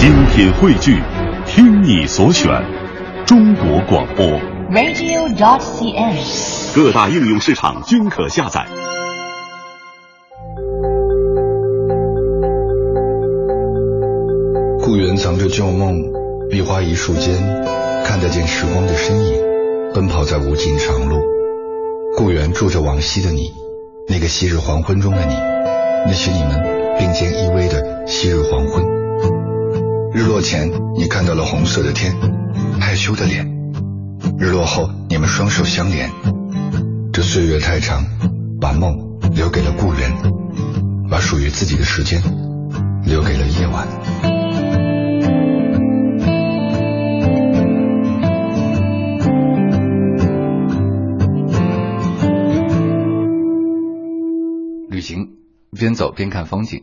精品汇聚，听你所选，中国广播。radio.cn。各大应用市场均可下载。故园藏着旧梦，壁花一树间，看得见时光的身影，奔跑在无尽长路。故园住着往昔的你，那个昔日黄昏中的你，那些你们并肩依偎的昔日黄昏。日落前，你看到了红色的天，害羞的脸；日落后，你们双手相连。这岁月太长，把梦留给了故人，把属于自己的时间留给了夜晚。旅行，边走边看风景，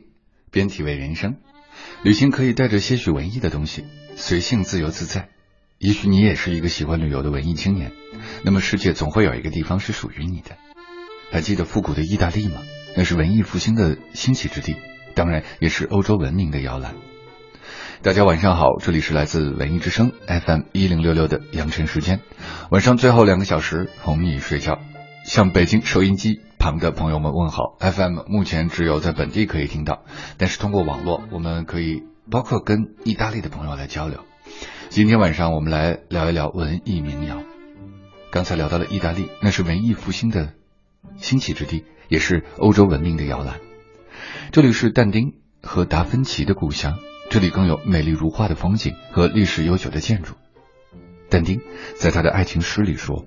边体味人生。旅行可以带着些许文艺的东西，随性自由自在。也许你也是一个喜欢旅游的文艺青年，那么世界总会有一个地方是属于你的。还记得复古的意大利吗？那是文艺复兴的兴起之地，当然也是欧洲文明的摇篮。大家晚上好，这里是来自文艺之声 FM 一零六六的羊晨时间，晚上最后两个小时哄你睡觉。向北京收音机旁的朋友们问好。FM 目前只有在本地可以听到，但是通过网络，我们可以包括跟意大利的朋友来交流。今天晚上我们来聊一聊文艺民谣。刚才聊到了意大利，那是文艺复兴的兴起之地，也是欧洲文明的摇篮。这里是但丁和达芬奇的故乡，这里更有美丽如画的风景和历史悠久的建筑。但丁在他的爱情诗里说。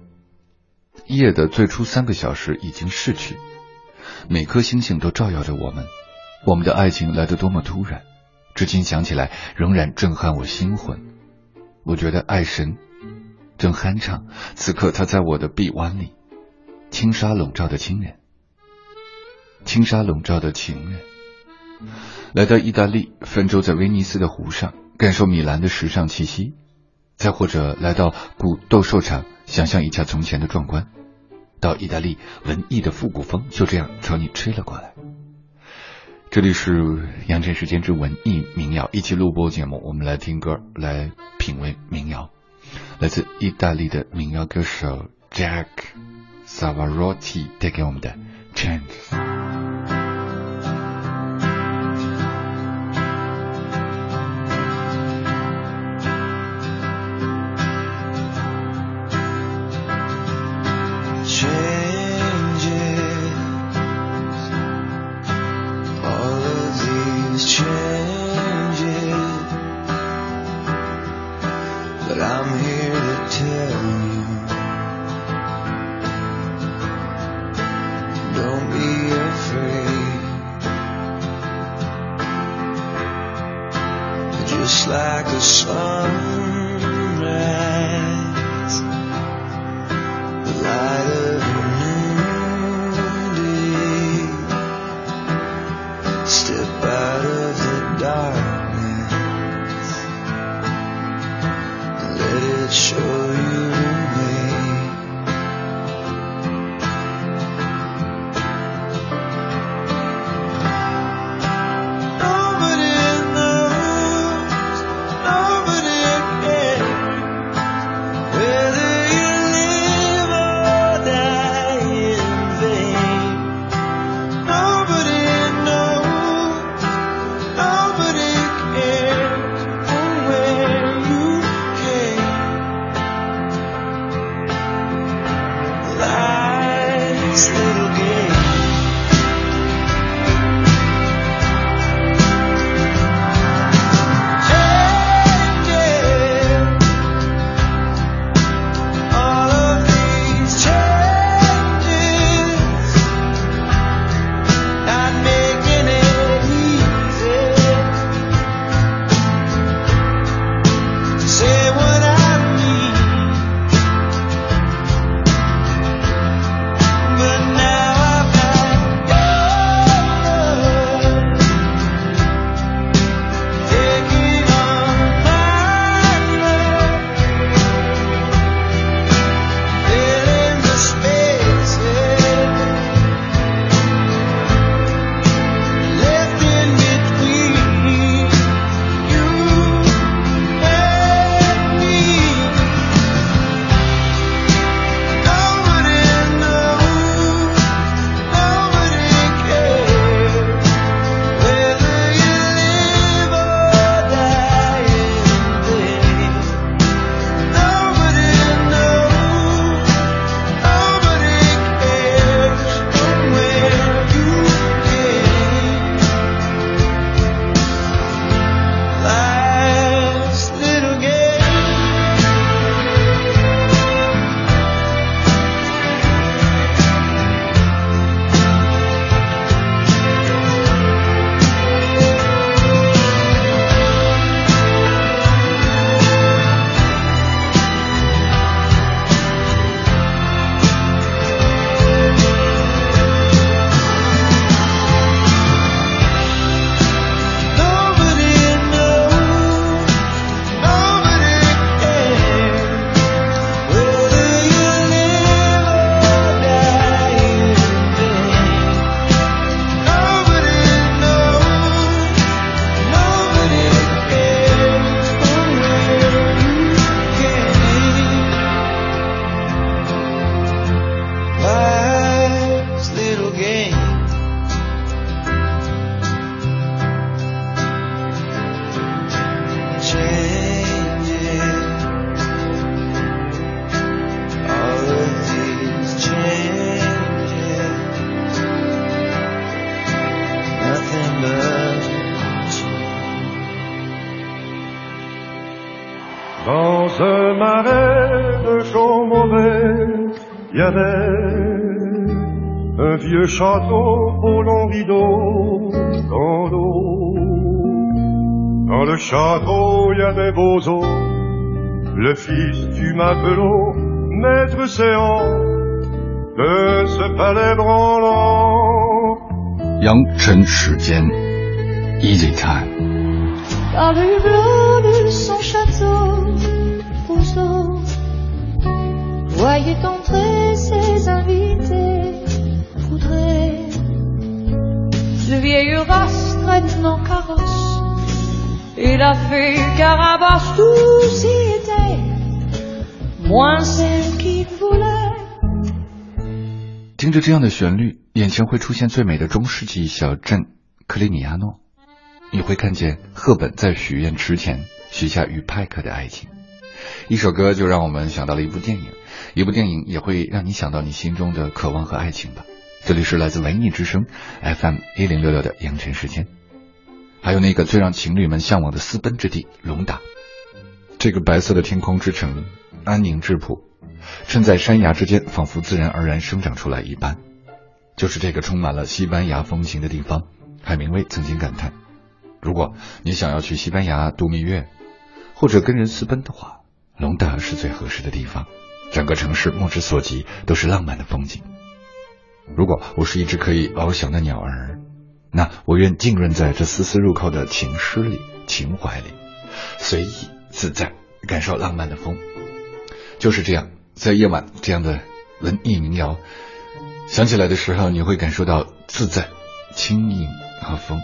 夜的最初三个小时已经逝去，每颗星星都照耀着我们。我们的爱情来得多么突然，至今想起来仍然震撼我心魂。我觉得爱神正酣畅，此刻他在我的臂弯里，轻纱笼罩的亲人，轻纱笼罩的情人。来到意大利，泛舟在威尼斯的湖上，感受米兰的时尚气息。再或者来到古斗兽场，想象一下从前的壮观。到意大利，文艺的复古风就这样朝你吹了过来。这里是羊晨时间之文艺民谣，一起录播节目，我们来听歌，来品味民谣。来自意大利的民谣歌手 Jack Savarotti 带给我们的《Changes》。like the sun. château au long rideau dans l'eau. Dans le château, il y avait Bozo, le fils du matelot, maître séant de ce palais branlant. 扬尘时间，Easy Time。 Dans le hublot de son château, Rousseau voyait entrer you must let no caros 听着这样的旋律，眼前会出现最美的中世纪小镇克里米亚诺。你会看见赫本在许愿池前许下与派克的爱情。一首歌就让我们想到了一部电影，一部电影也会让你想到你心中的渴望和爱情吧。这里是来自文艺之声 FM 一零六六的阳晨时间，还有那个最让情侣们向往的私奔之地龙达。这个白色的天空之城，安宁质朴，衬在山崖之间，仿佛自然而然生长出来一般。就是这个充满了西班牙风情的地方，海明威曾经感叹。如果你想要去西班牙度蜜月，或者跟人私奔的话，隆达是最合适的地方。整个城市目之所及都是浪漫的风景。如果我是一只可以翱翔的鸟儿，那我愿浸润在这丝丝入扣的情诗里、情怀里，随意自在，感受浪漫的风。就是这样，在夜晚这样的文艺民谣响起来的时候，你会感受到自在、轻盈和风。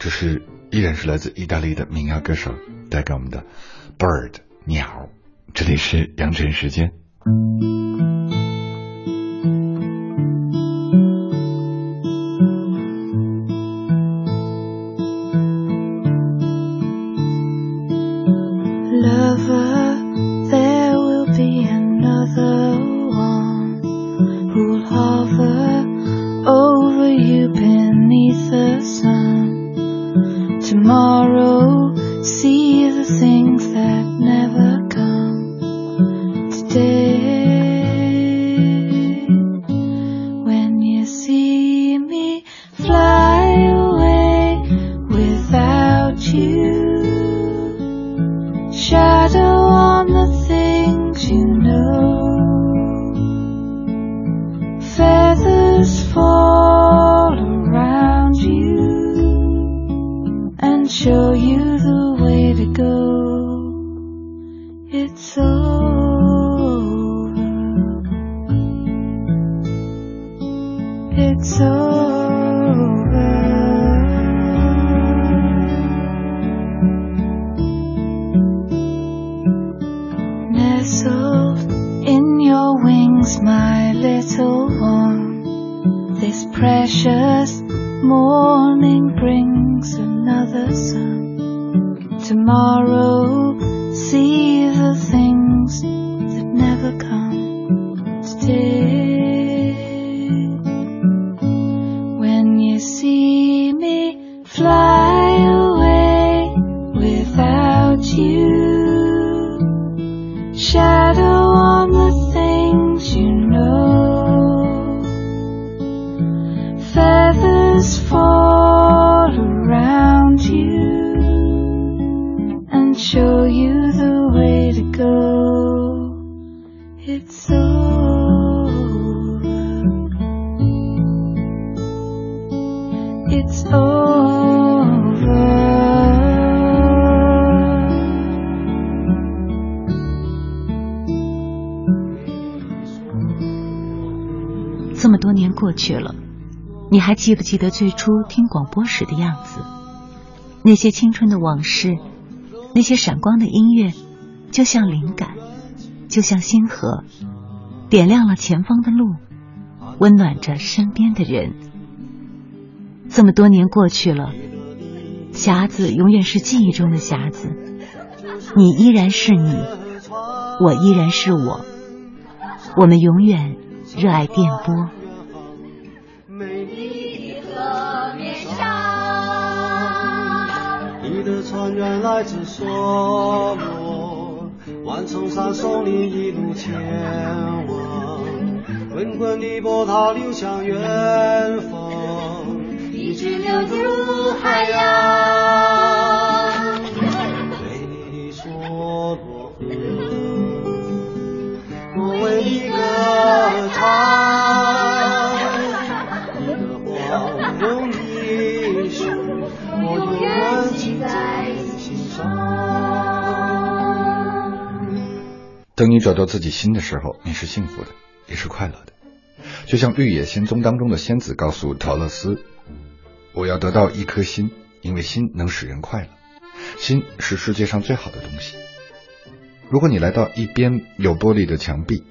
这是依然是来自意大利的民谣歌手带给我们的 Bird 鸟。这里是阳晨时间。记不记得最初听广播时的样子？那些青春的往事，那些闪光的音乐，就像灵感，就像星河，点亮了前方的路，温暖着身边的人。这么多年过去了，匣子永远是记忆中的匣子，你依然是你，我依然是我，我们永远热爱电波。来自梭罗，万重山送你一路前往，滚滚的波涛流向远方，一直流入海洋。为你蹉跎河，我为你歌唱，等你找到自己心的时候，你是幸福的，也是快乐的。就像《绿野仙踪》当中的仙子告诉陶乐斯：“我要得到一颗心，因为心能使人快乐。心是世界上最好的东西。如果你来到一边有玻璃的墙壁，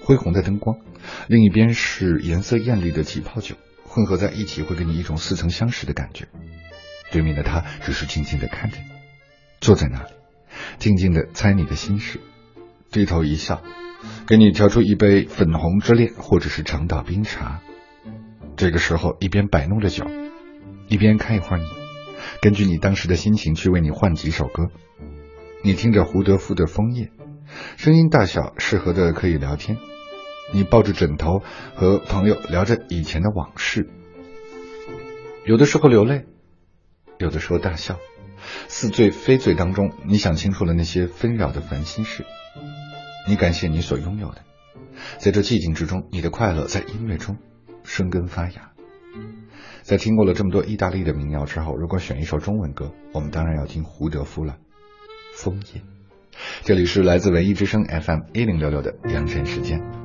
恢宏的灯光，另一边是颜色艳丽的起泡酒，混合在一起，会给你一种似曾相识的感觉。对面的他只是静静的看着你，坐在那里，静静的猜你的心事。”低头一笑，给你调出一杯粉红之恋，或者是长岛冰茶。这个时候，一边摆弄着酒，一边看一会儿你，根据你当时的心情去为你换几首歌。你听着胡德夫的《枫叶》，声音大小适合的可以聊天。你抱着枕头和朋友聊着以前的往事，有的时候流泪，有的时候大笑。似醉非醉当中，你想清楚了那些纷扰的烦心事。你感谢你所拥有的，在这寂静之中，你的快乐在音乐中生根发芽。在听过了这么多意大利的民谣之后，如果选一首中文歌，我们当然要听胡德夫了，《枫叶》。这里是来自文艺之声 FM 一零六六的阳晨时间。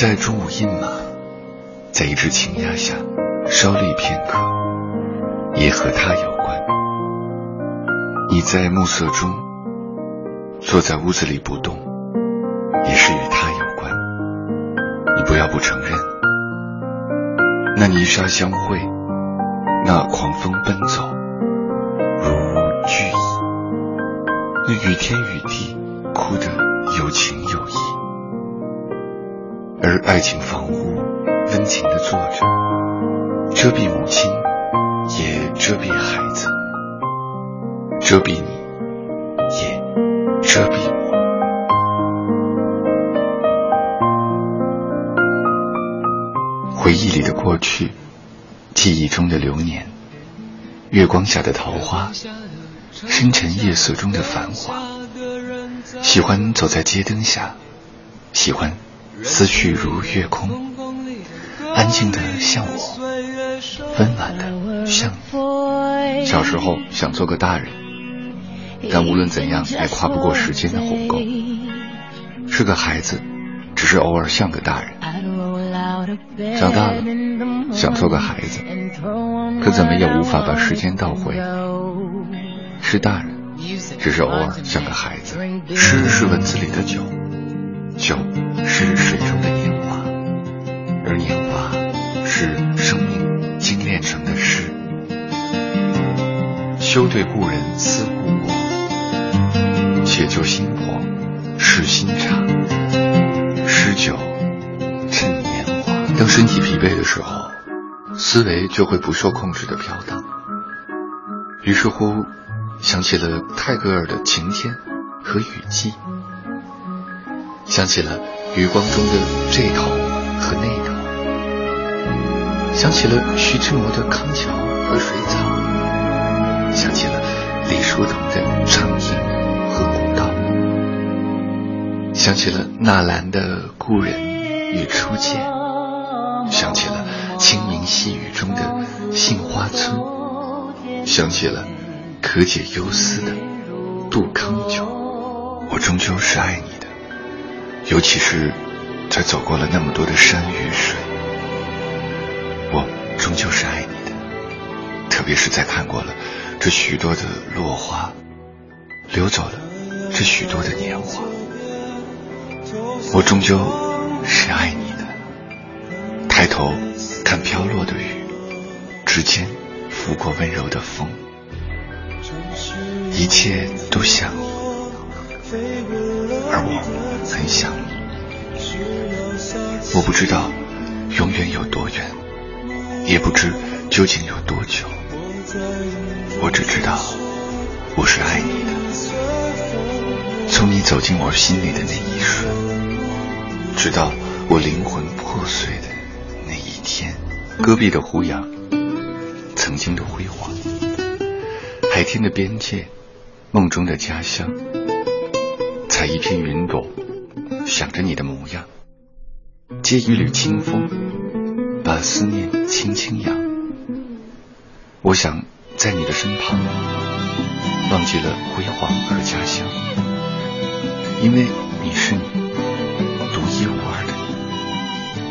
在中午饮马，在一只青鸭下稍立片刻，也和他有关。你在暮色中坐在屋子里不动，也是与他有关。你不要不承认，那泥沙相会，那狂风奔走，如无惧意，那雨天雨地爱情房屋温情地坐着，遮蔽母亲，也遮蔽孩子，遮蔽你，也遮蔽我。回忆里的过去，记忆中的流年，月光下的桃花，深沉夜色中的繁华。喜欢走在街灯下，喜欢思绪如月空，安静的像我，温暖的像你。小时候想做个大人，但无论怎样也跨不过时间的鸿沟。是个孩子，只是偶尔像个大人。长大了，想做个孩子，可怎么也无法把时间倒回。是大人，只是偶尔像个孩子。诗是文字里的酒，酒是水中的年华，而年华是生命精炼成的诗。休对故人思故我，且就心火试新茶。诗酒趁年华。当身体疲惫的时候，思维就会不受控制的飘荡。于是乎，想起了泰戈尔的《晴天》和《雨季》，想起了余光中的这头和那头，想起了徐志摩的《康桥》和《水草》，想起了李叔同的《长亭》和《古道》，想起了纳兰的《故人与初见》。想起了清明细雨中的杏花村，想起了可解忧思的杜康酒。我终究是爱你，尤其是在走过了那么多的山与水。我终究是爱你的，特别是在看过了这许多的落花，流走了这许多的年华。我终究是爱你的。抬头看飘落的雨，指尖拂过温柔的风，一切都像你，而我很想你。我不知道永远有多远，也不知究竟有多久，我只知道我是爱你的。从你走进我心里的那一瞬，直到我灵魂破碎的那一。天，戈壁的胡杨，曾经的辉煌；海天的边界，梦中的家乡。采一片云朵，想着你的模样；借一缕清风，把思念轻轻扬。我想在你的身旁，忘记了辉煌和家乡，因为你是你，独一无二的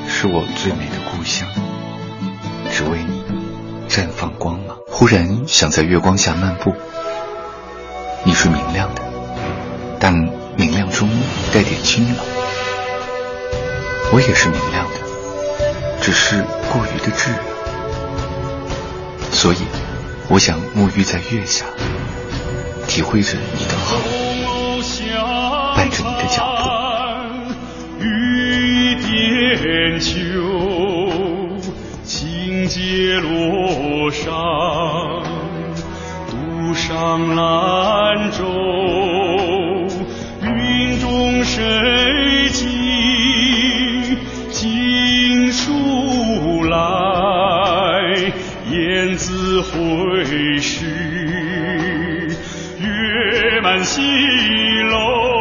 你，是我最美的。故乡，只为你绽放光芒。忽然想在月光下漫步，你是明亮的，但明亮中带点清冷。我也是明亮的，只是过于的炙热。所以，我想沐浴在月下，体会着你的好，伴着你的脚步。雨点秋。街路上，独上兰舟，云中谁寄锦书来？燕子回时，月满西楼。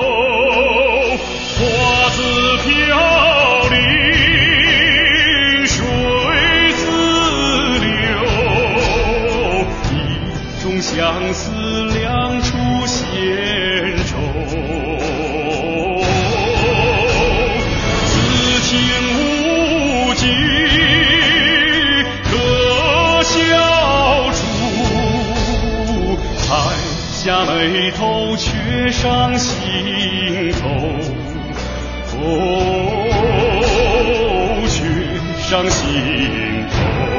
回头却上心头，哦，却上心头。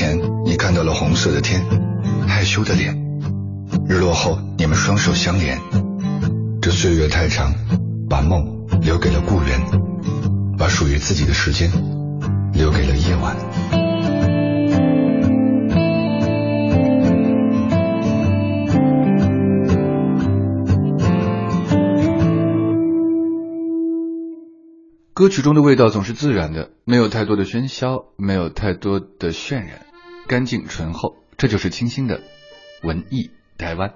前，你看到了红色的天，害羞的脸；日落后，你们双手相连。这岁月太长，把梦留给了故园，把属于自己的时间留给了夜晚。歌曲中的味道总是自然的，没有太多的喧嚣，没有太多的渲染，干净醇厚，这就是清新的文艺台湾。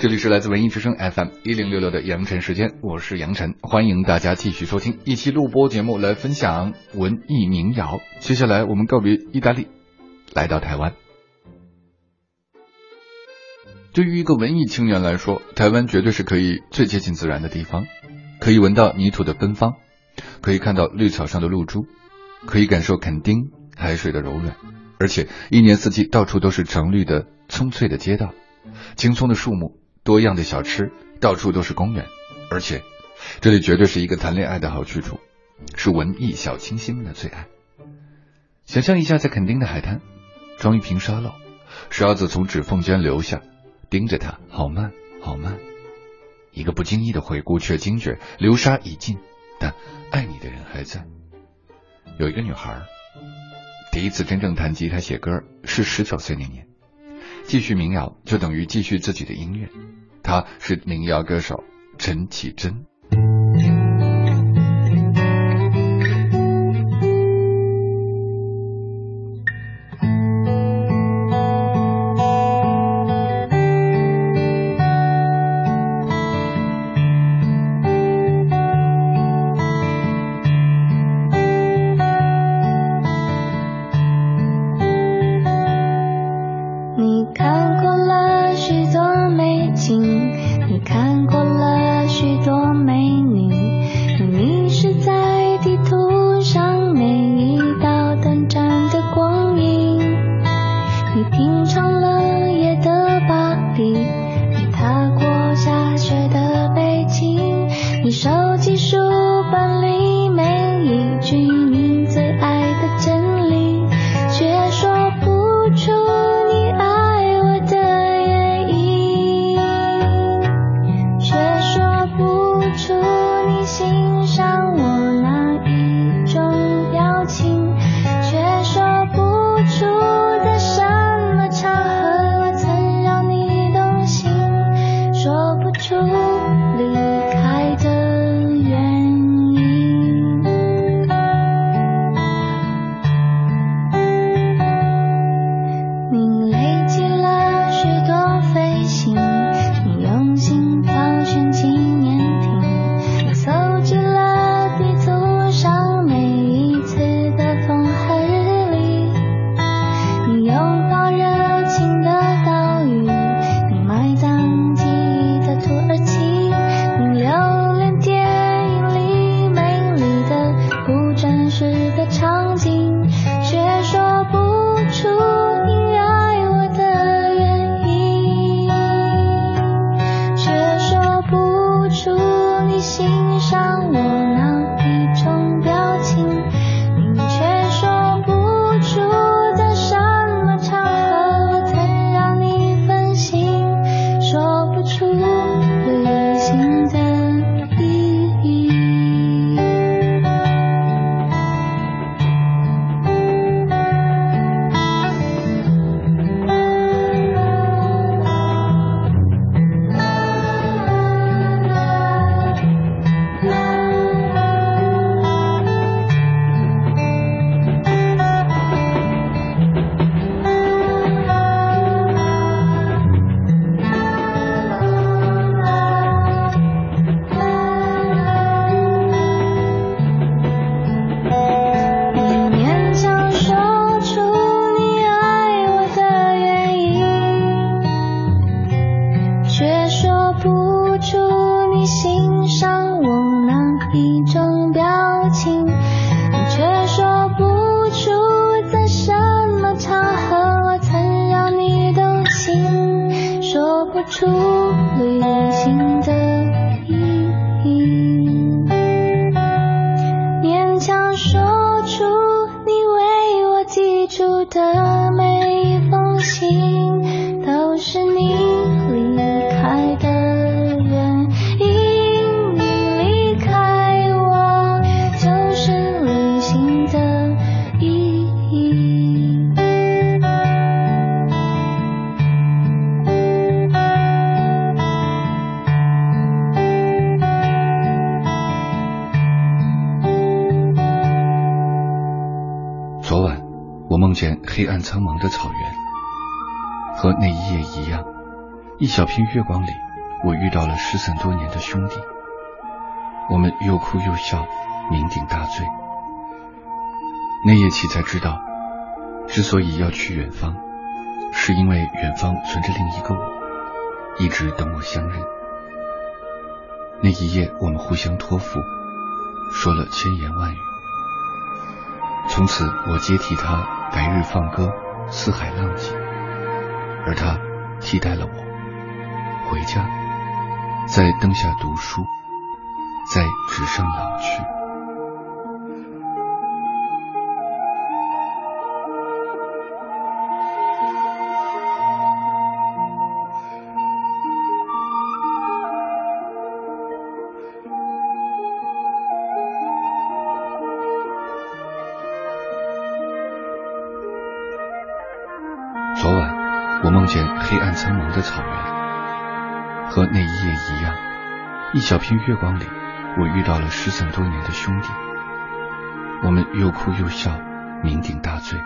这里是来自文艺之声 FM 一零六六的杨晨时间，我是杨晨，欢迎大家继续收听一期录播节目来分享文艺民谣。接下来我们告别意大利，来到台湾。对于一个文艺青年来说，台湾绝对是可以最接近自然的地方，可以闻到泥土的芬芳。可以看到绿草上的露珠，可以感受垦丁海水的柔软，而且一年四季到处都是橙绿的葱翠的街道，青葱的树木，多样的小吃，到处都是公园，而且这里绝对是一个谈恋爱的好去处，是文艺小清新们的最爱。想象一下，在垦丁的海滩，装一瓶沙漏，沙子从指缝间流下，盯着它，好慢，好慢。一个不经意的回顾，却惊觉流沙已尽。但爱你的人还在。有一个女孩，第一次真正弹吉他写歌是十九岁那年。继续民谣就等于继续自己的音乐。他是民谣歌手陈绮贞。苍茫的草原，和那一夜一样，一小片月光里，我遇到了失散多年的兄弟。我们又哭又笑，酩酊大醉。那夜起才知道，之所以要去远方，是因为远方存着另一个我，一直等我相认。那一夜，我们互相托付，说了千言万语。从此，我接替他白日放歌，四海浪迹，而他替代了我回家，在灯下读书，在纸上老去。黑暗苍茫的草原，和那一夜一样，一小片月光里，我遇到了失散多年的兄弟。我们又哭又笑，酩酊大醉。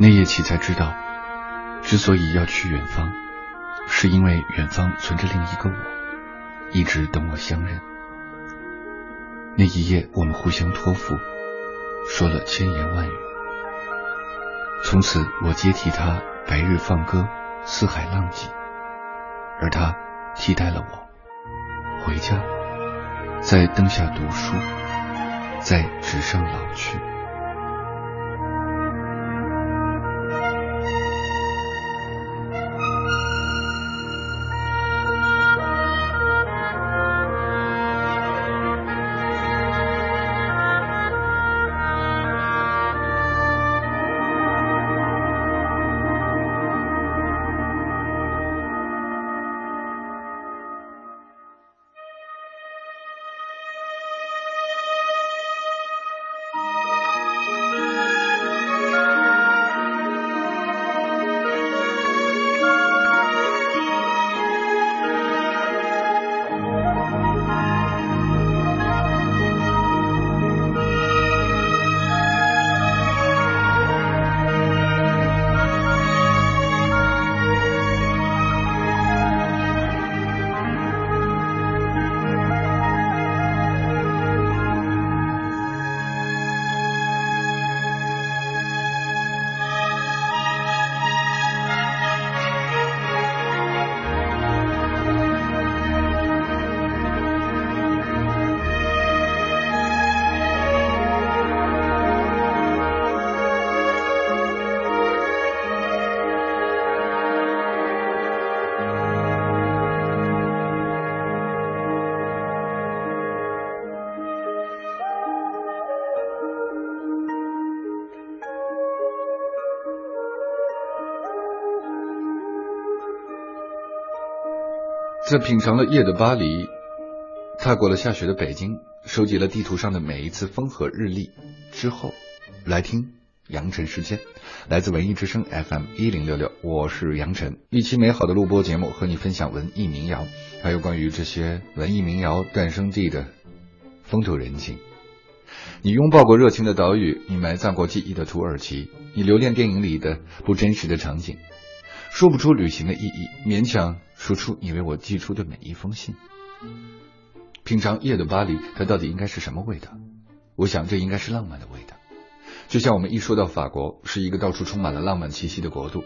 那夜起才知道，之所以要去远方，是因为远方存着另一个我，一直等我相认。那一夜，我们互相托付，说了千言万语。从此，我接替他白日放歌，四海浪迹，而他替代了我回家，在灯下读书，在纸上老去。在品尝了夜的巴黎，踏过了下雪的北京，收集了地图上的每一次风和日丽之后，来听羊城时间，来自文艺之声 FM 一零六六，我是杨晨，一期美好的录播节目，和你分享文艺民谣，还有关于这些文艺民谣诞生地的风土人情。你拥抱过热情的岛屿，你埋葬过记忆的土耳其，你留恋电影里的不真实的场景，说不出旅行的意义，勉强说出你为我寄出的每一封信。品尝夜的巴黎，它到底应该是什么味道？我想这应该是浪漫的味道。就像我们一说到法国，是一个到处充满了浪漫气息的国度，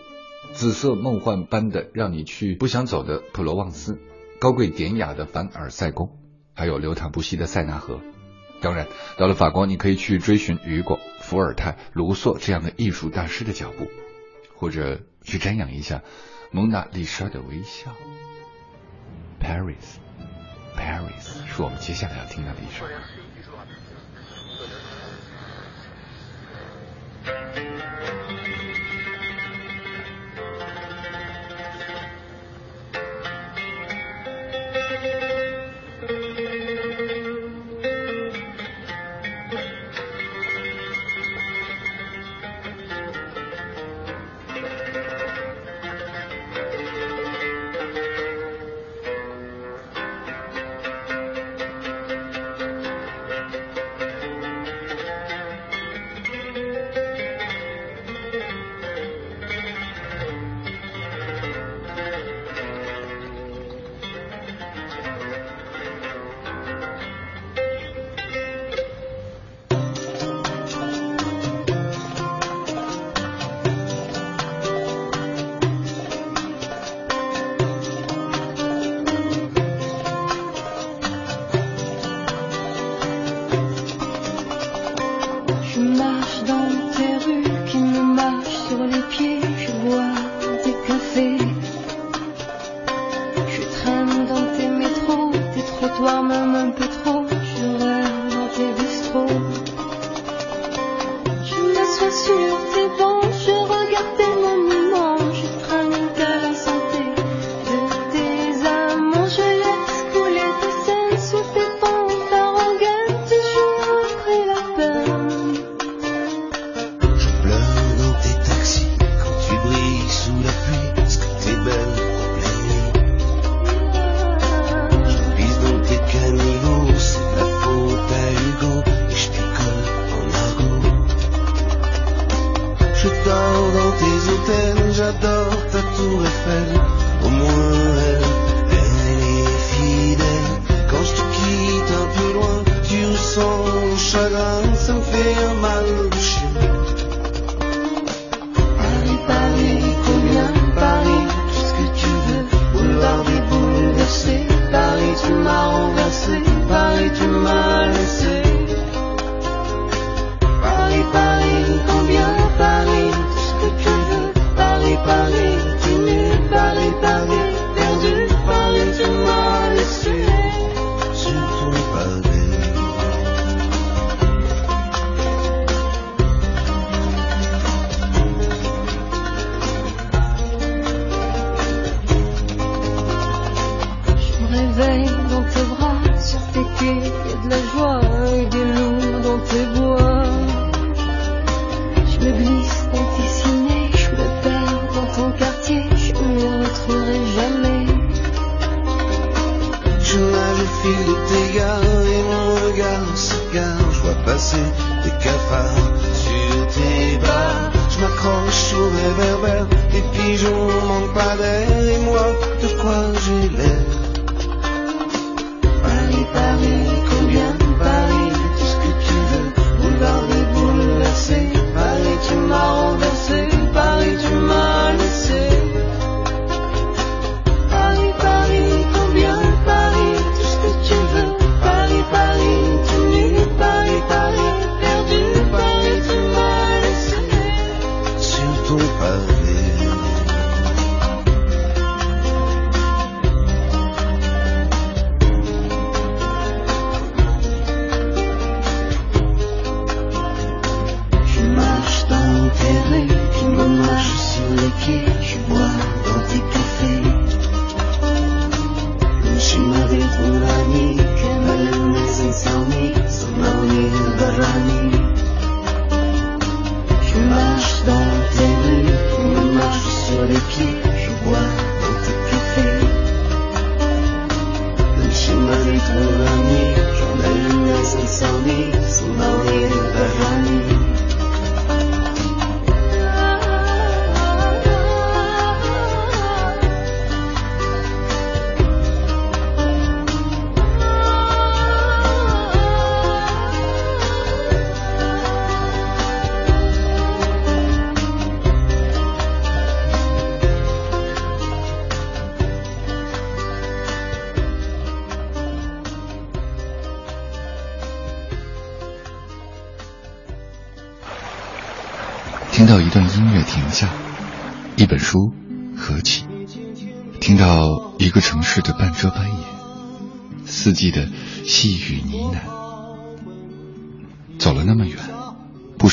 紫色梦幻般的让你去不想走的普罗旺斯，高贵典雅的凡尔赛宫，还有流淌不息的塞纳河。当然，到了法国，你可以去追寻雨果、伏尔泰、卢梭这样的艺术大师的脚步，或者去瞻仰一下蒙娜丽莎的微笑。Paris，Paris 是我们接下来要听到的一首。歌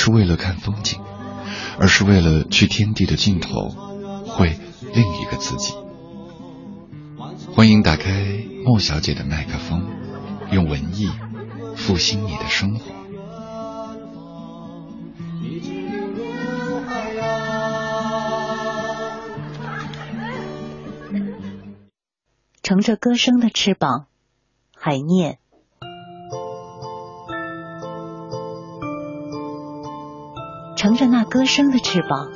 是为了看风景，而是为了去天地的尽头，会另一个自己。欢迎打开莫小姐的麦克风，用文艺复兴你的生活。乘着歌声的翅膀，海念。乘着那歌声的翅膀，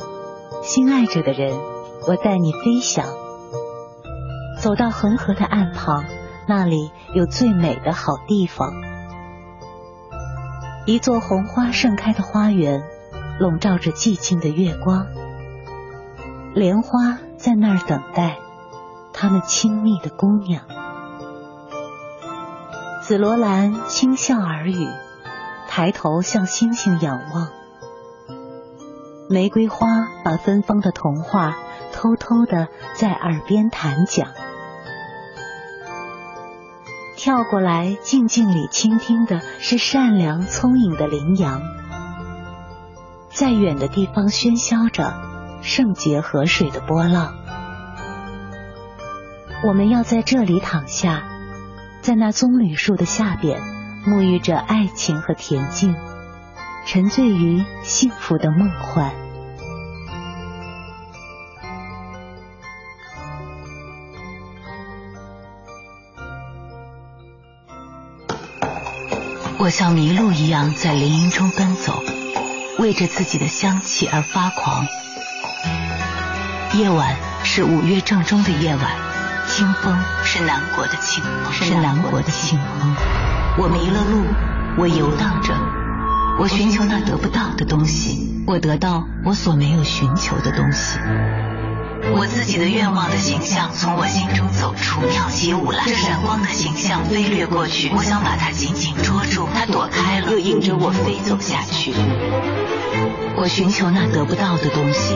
心爱着的人，我带你飞翔。走到恒河的岸旁，那里有最美的好地方。一座红花盛开的花园，笼罩着寂静的月光。莲花在那儿等待，他们亲密的姑娘。紫罗兰轻笑耳语，抬头向星星仰望。玫瑰花把芬芳的童话偷偷的在耳边弹讲，跳过来静静里倾听的是善良聪颖的羚羊，在远的地方喧嚣着圣洁河水的波浪。我们要在这里躺下，在那棕榈树的下边，沐浴着爱情和恬静。沉醉于幸福的梦幻。我像麋鹿一样在林荫中奔走，为着自己的香气而发狂。夜晚是五月正中的夜晚，清风是南国的清风，是南国的清风。我迷了路，我游荡着。我寻求那得不到的东西，我得到我所没有寻求的东西。我自己的愿望的形象从我心中走出，跳起舞来。这闪光的形象飞掠过去，我想把它紧紧捉住，它躲开了，又引着我飞走下去。我寻求那得不到的东西，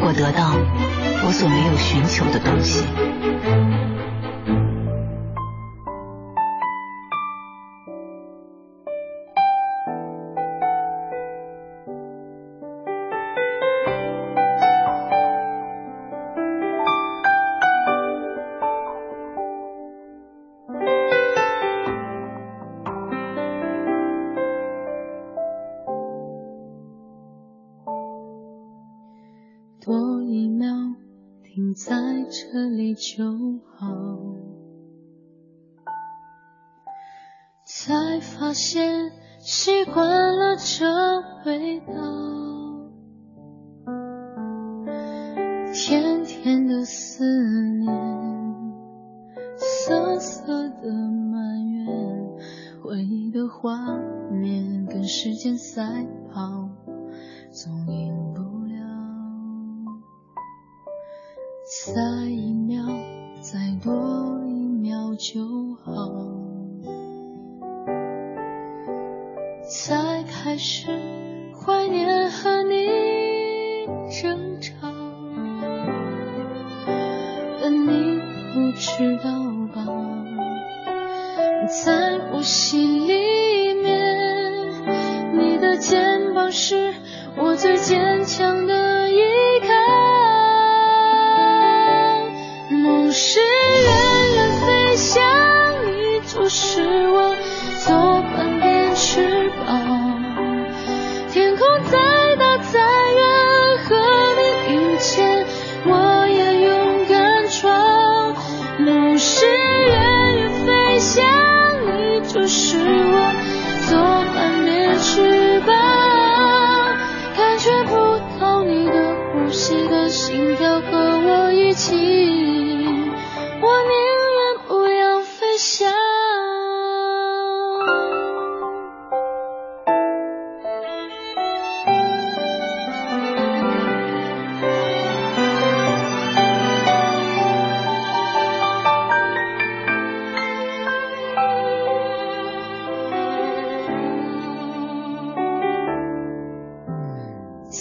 我得到我所没有寻求的东西。就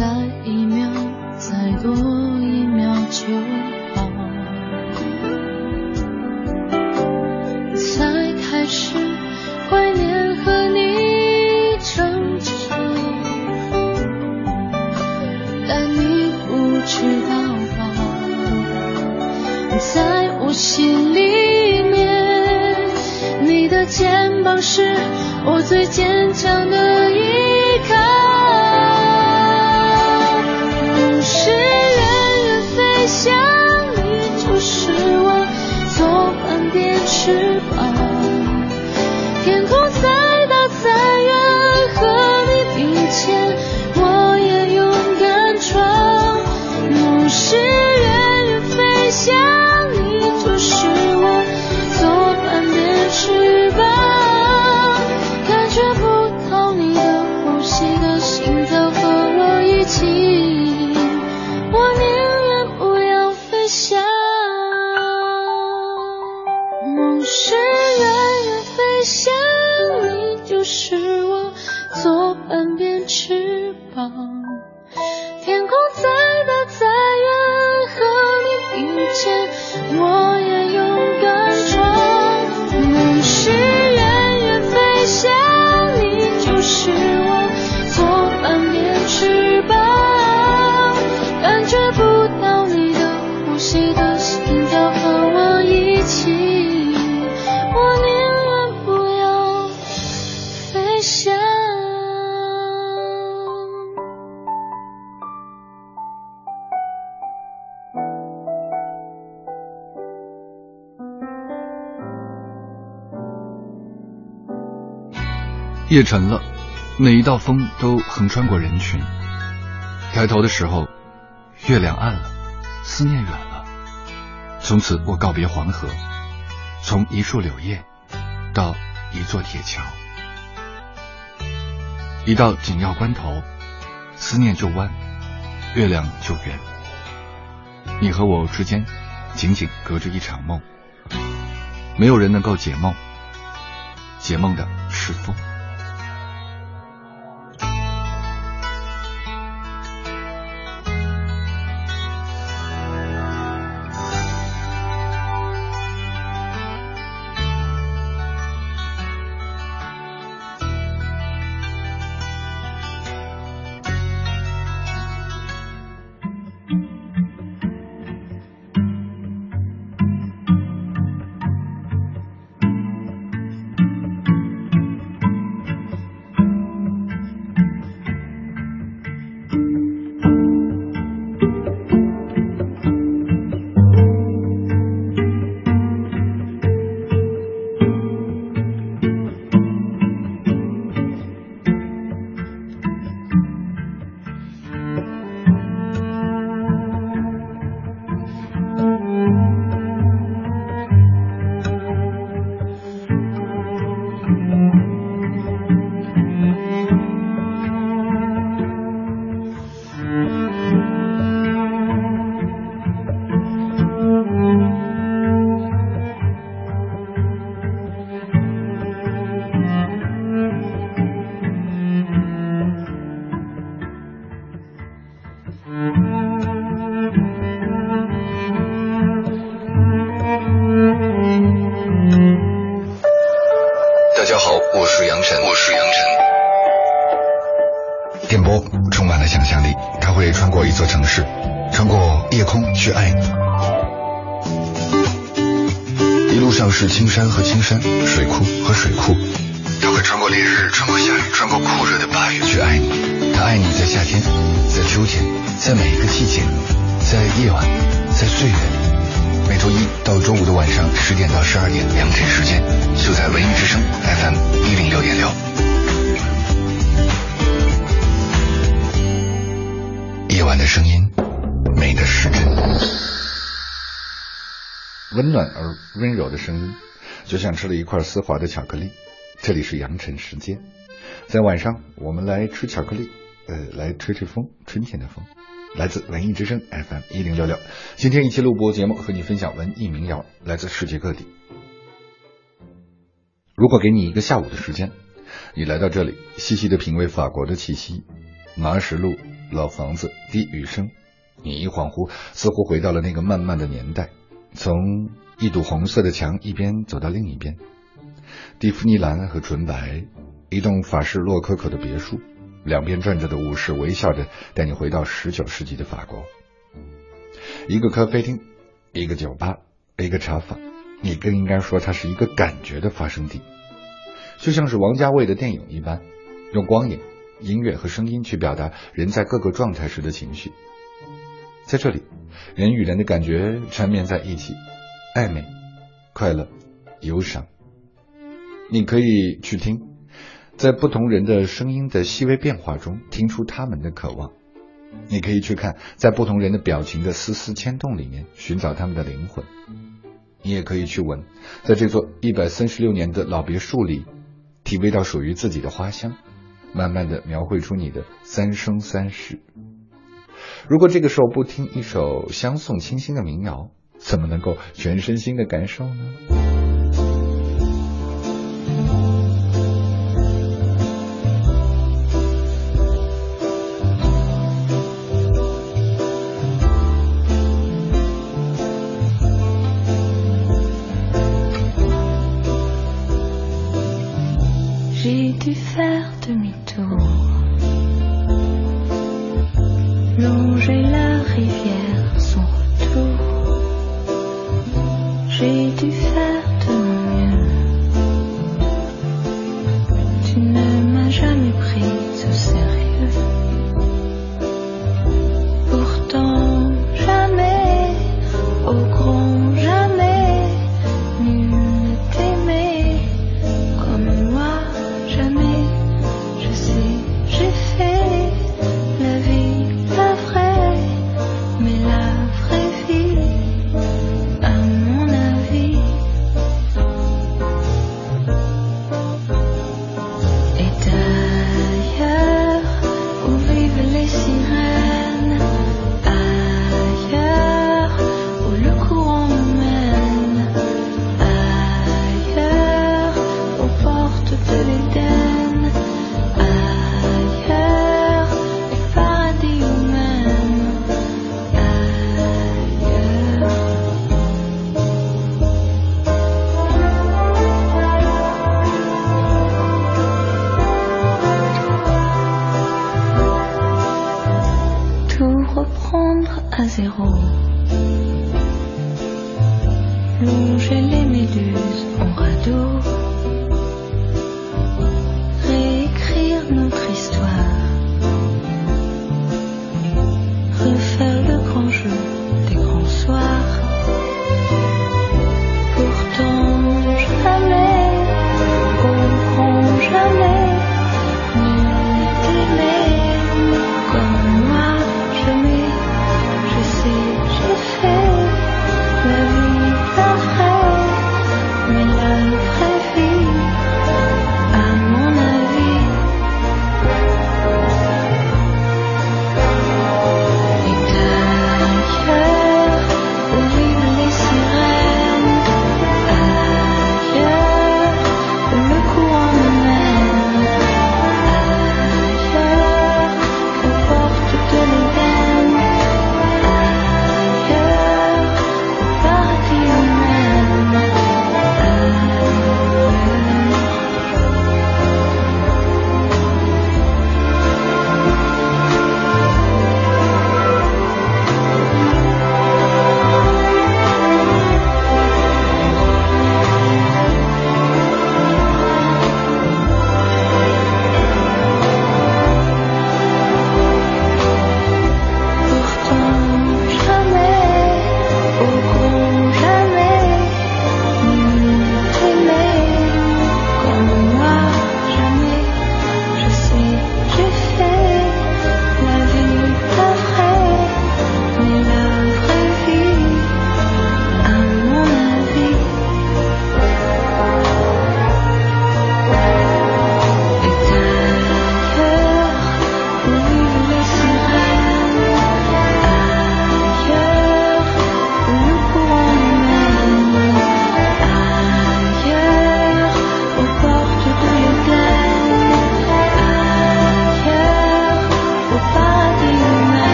再一秒再多一秒就夜沉了，每一道风都横穿过人群。抬头的时候，月亮暗了，思念远了。从此我告别黄河，从一树柳叶到一座铁桥。一到紧要关头，思念就弯，月亮就圆。你和我之间，仅仅隔着一场梦，没有人能够解梦，解梦的是风。声音，就像吃了一块丝滑的巧克力。这里是阳晨时间，在晚上我们来吃巧克力，呃，来吹吹风，春天的风。来自文艺之声 FM 一零六六，今天一期录播节目和你分享文艺民谣，来自世界各地。如果给你一个下午的时间，你来到这里，细细的品味法国的气息，麻石路老房子，低语声，你一恍惚，似乎回到了那个漫漫的年代，从一堵红色的墙一边走到另一边，蒂芙尼蓝和纯白，一栋法式洛可可的别墅。两边站着的武士微笑着带你回到十九世纪的法国，一个咖啡厅，一个酒吧，一个茶坊，你更应该说它是一个感觉的发生地。就像是王家卫的电影一般，用光影、音乐和声音去表达人在各个状态时的情绪。在这里，人与人的感觉缠绵在一起，暧昧、快乐、忧伤。你可以去听，在不同人的声音的细微变化中，听出他们的渴望。你可以去看，在不同人的表情的丝丝牵动里面，寻找他们的灵魂。你也可以去闻，在这座一百三十六年的老别墅里，体味到属于自己的花香，慢慢的描绘出你的三生三世。如果这个时候不听一首相送清新的民谣，怎么能够全身心的感受呢？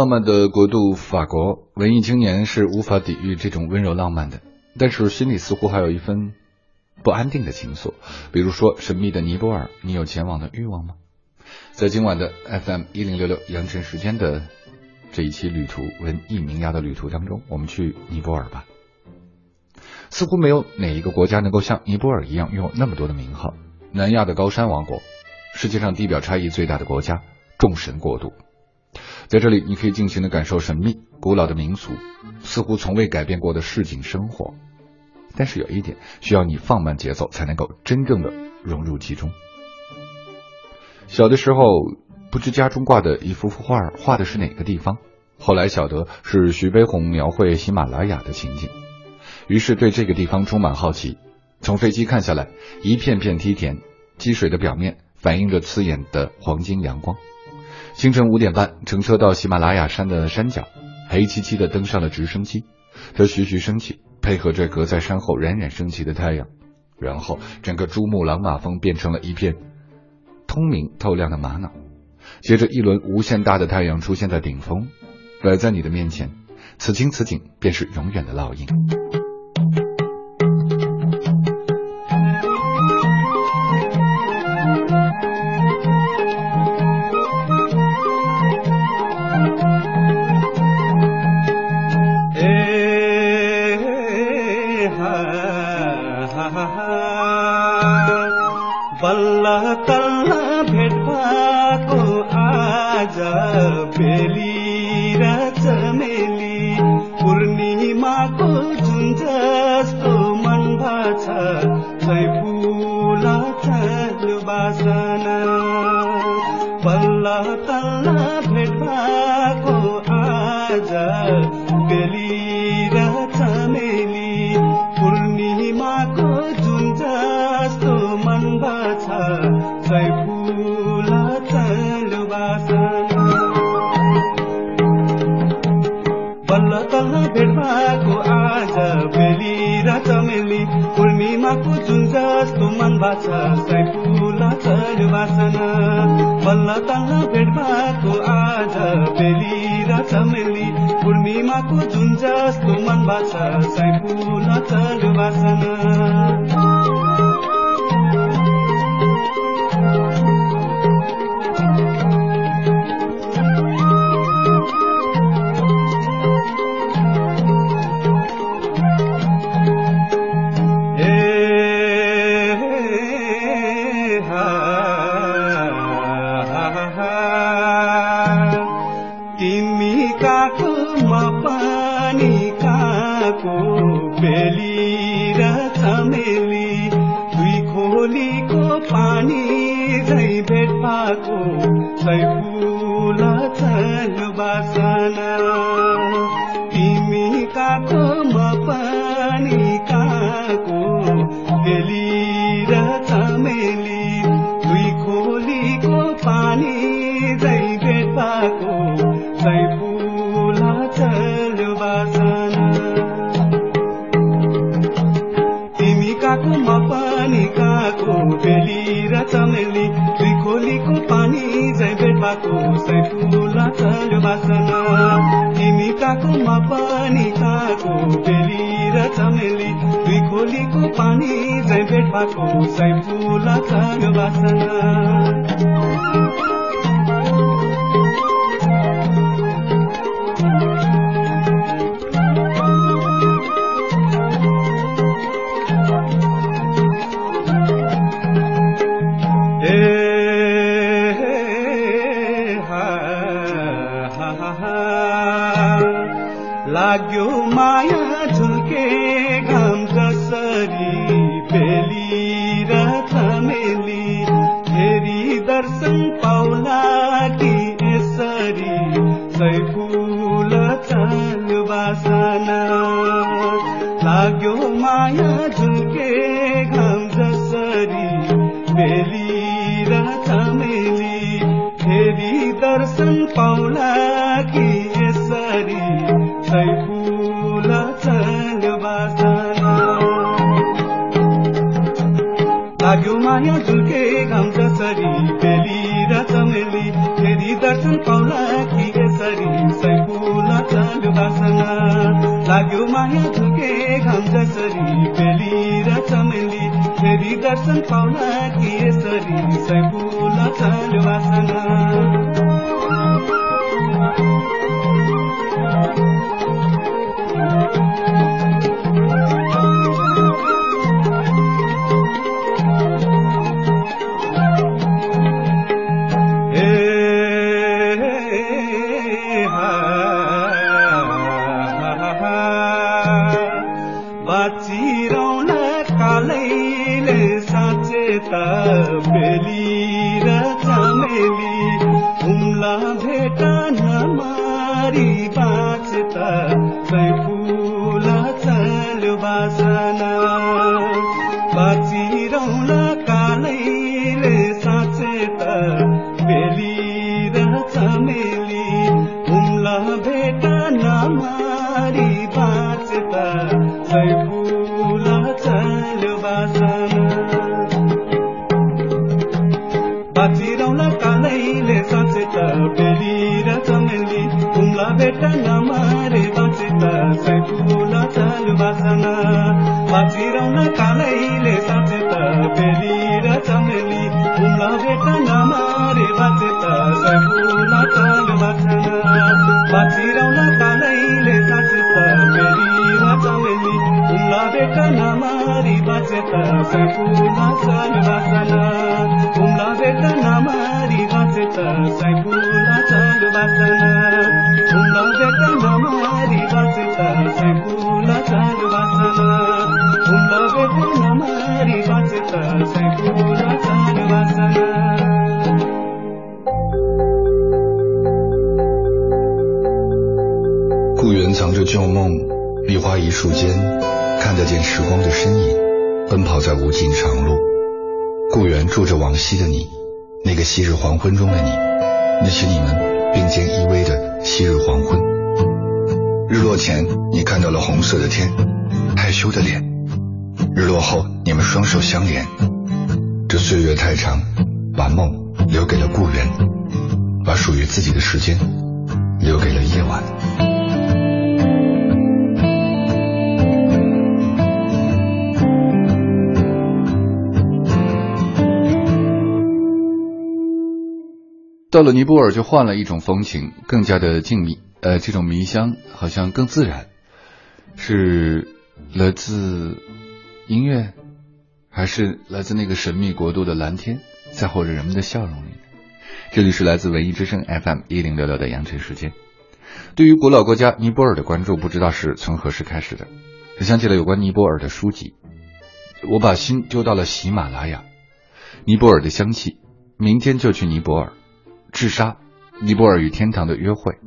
浪漫的国度法国，文艺青年是无法抵御这种温柔浪漫的，但是心里似乎还有一份不安定的情愫。比如说神秘的尼泊尔，你有前往的欲望吗？在今晚的 FM 一零六六羊城时间的这一期旅途文艺名谣的旅途当中，我们去尼泊尔吧。似乎没有哪一个国家能够像尼泊尔一样拥有那么多的名号。南亚的高山王国，世界上地表差异最大的国家，众神国度。在这里，你可以尽情的感受神秘、古老的民俗，似乎从未改变过的市井生活。但是有一点，需要你放慢节奏，才能够真正的融入其中。小的时候，不知家中挂的一幅幅画画的是哪个地方，后来晓得是徐悲鸿描绘喜马拉雅的情景，于是对这个地方充满好奇。从飞机看下来，一片片梯田，积水的表面反映着刺眼的黄金阳光。清晨五点半，乘车到喜马拉雅山的山脚，黑漆漆的登上了直升机。它徐徐升起，配合着隔在山后冉冉升起的太阳，然后整个珠穆朗玛峰变成了一片通明透亮的玛瑙。接着，一轮无限大的太阳出现在顶峰，摆在你的面前。此情此景，便是永远的烙印。छ सैफुल चढ बासना। बल्ल तल्ल भेट भएको आज बेली र चमेली। पूर्णिमाको जुन जस्तो मन बाछ सैफुल चर वासन पाउला कि यसरी सैफुल चल्यो बासना लाग्यो माया झुल्के घाम जसरी बेली र चमेली। फेरि दर्शन पाउला कि यसरी सैफुल चल्यो बासना लाग्यो माया झुल्के घाम जसरी बेली र चमेली। फेरि दर्शन पाउला कि यसरी सैफुल चल्यो बासना 尔就换了一种风情，更加的静谧。呃，这种迷香好像更自然，是来自音乐，还是来自那个神秘国度的蓝天，在或者人们的笑容里？这里是来自文艺之声 FM 一零六六的羊城时间。对于古老国家尼泊尔的关注，不知道是从何时开始的。我想起了有关尼泊尔的书籍，我把心丢到了喜马拉雅，尼泊尔的香气，明天就去尼泊尔。治沙，尼泊尔与天堂的约会，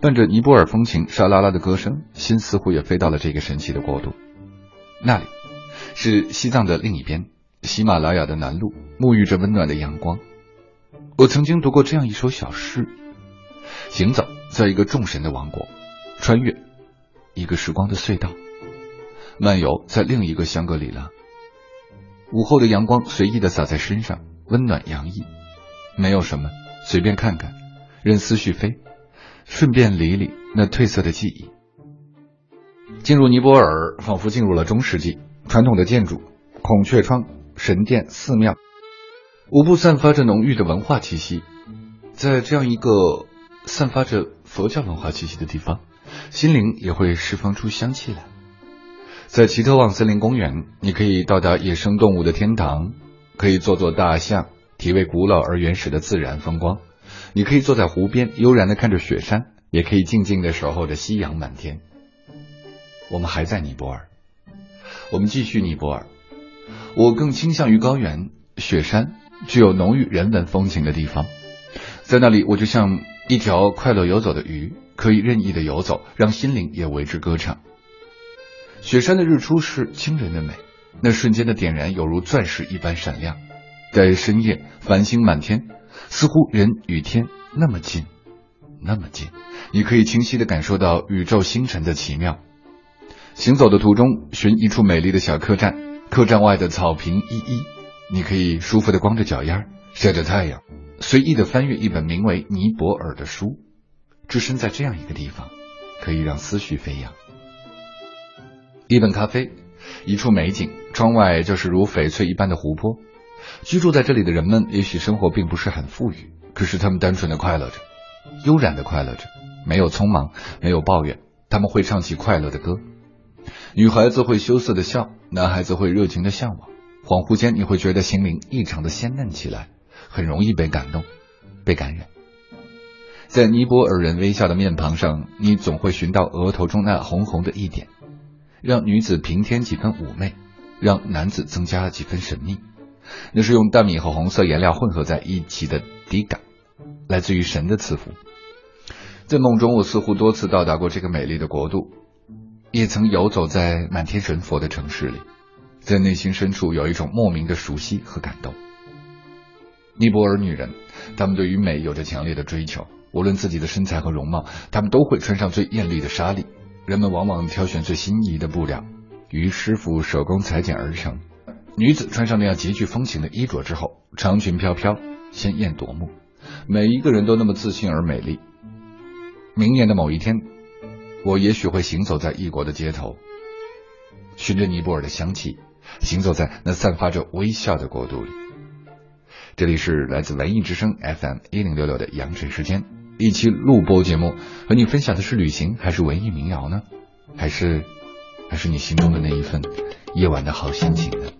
伴着尼泊尔风情沙拉拉的歌声，心似乎也飞到了这个神奇的国度。那里是西藏的另一边，喜马拉雅的南麓，沐浴着温暖的阳光。我曾经读过这样一首小诗：行走在一个众神的王国，穿越一个时光的隧道，漫游在另一个香格里拉。午后的阳光随意的洒在身上，温暖洋溢。没有什么，随便看看，任思绪飞，顺便理理那褪色的记忆。进入尼泊尔，仿佛进入了中世纪，传统的建筑、孔雀窗、神殿、寺庙，无不散发着浓郁的文化气息。在这样一个散发着佛教文化气息的地方，心灵也会释放出香气来。在奇特旺森林公园，你可以到达野生动物的天堂，可以坐坐大象。体味古老而原始的自然风光，你可以坐在湖边悠然的看着雪山，也可以静静的守候着夕阳满天。我们还在尼泊尔，我们继续尼泊尔。我更倾向于高原、雪山，具有浓郁人文风情的地方。在那里，我就像一条快乐游走的鱼，可以任意的游走，让心灵也为之歌唱。雪山的日出是惊人的美，那瞬间的点燃犹如钻石一般闪亮。在深夜，繁星满天，似乎人与天那么近，那么近，你可以清晰的感受到宇宙星辰的奇妙。行走的途中，寻一处美丽的小客栈，客栈外的草坪依依，你可以舒服的光着脚丫，晒着太阳，随意的翻阅一本名为《尼泊尔》的书。置身在这样一个地方，可以让思绪飞扬。一本咖啡，一处美景，窗外就是如翡翠一般的湖泊。居住在这里的人们，也许生活并不是很富裕，可是他们单纯的快乐着，悠然的快乐着，没有匆忙，没有抱怨，他们会唱起快乐的歌。女孩子会羞涩的笑，男孩子会热情的向往。恍惚间，你会觉得心灵异常的鲜嫩起来，很容易被感动，被感染。在尼泊尔人微笑的面庞上，你总会寻到额头中那红红的一点，让女子平添几分妩媚，让男子增加了几分神秘。那是用淡米和红色颜料混合在一起的底感，来自于神的赐福。在梦中，我似乎多次到达过这个美丽的国度。也曾游走在满天神佛的城市里，在内心深处有一种莫名的熟悉和感动。尼泊尔女人，她们对于美有着强烈的追求，无论自己的身材和容貌，她们都会穿上最艳丽的纱丽。人们往往挑选最心仪的布料，于师傅手工裁剪而成。女子穿上那样极具风情的衣着之后，长裙飘飘，鲜艳夺目，每一个人都那么自信而美丽。明年的某一天。我也许会行走在异国的街头，循着尼泊尔的香气，行走在那散发着微笑的国度里。这里是来自文艺之声 FM 一零六六的羊城时间，一期录播节目，和你分享的是旅行还是文艺民谣呢？还是还是你心中的那一份夜晚的好心情呢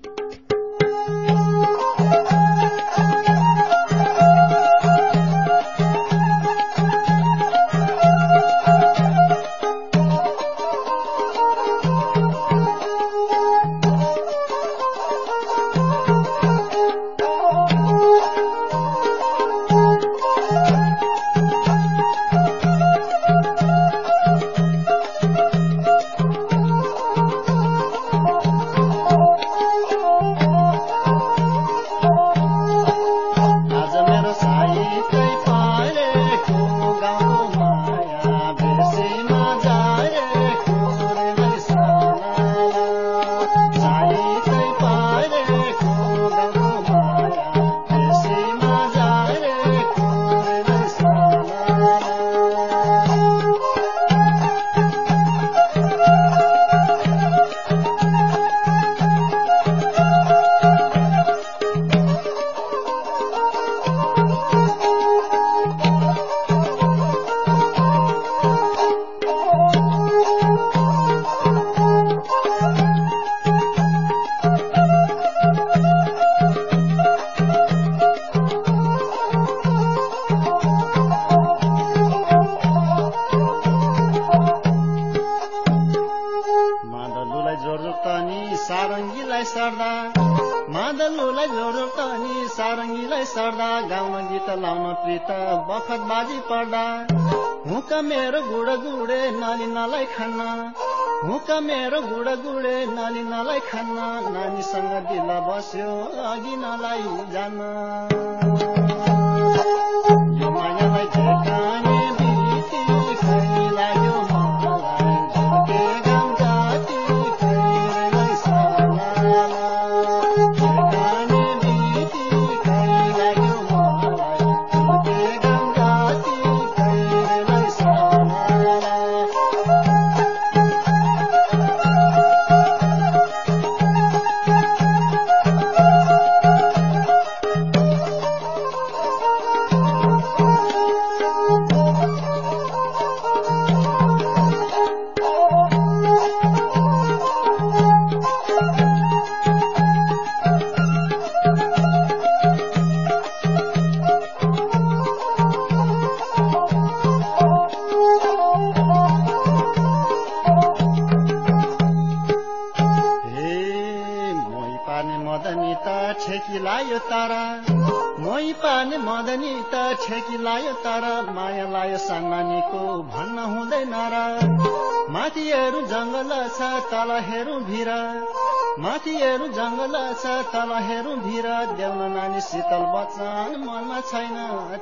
तल हेरौँ भिर देउन नानी शीतल बचन मनमा छैन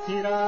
थिरा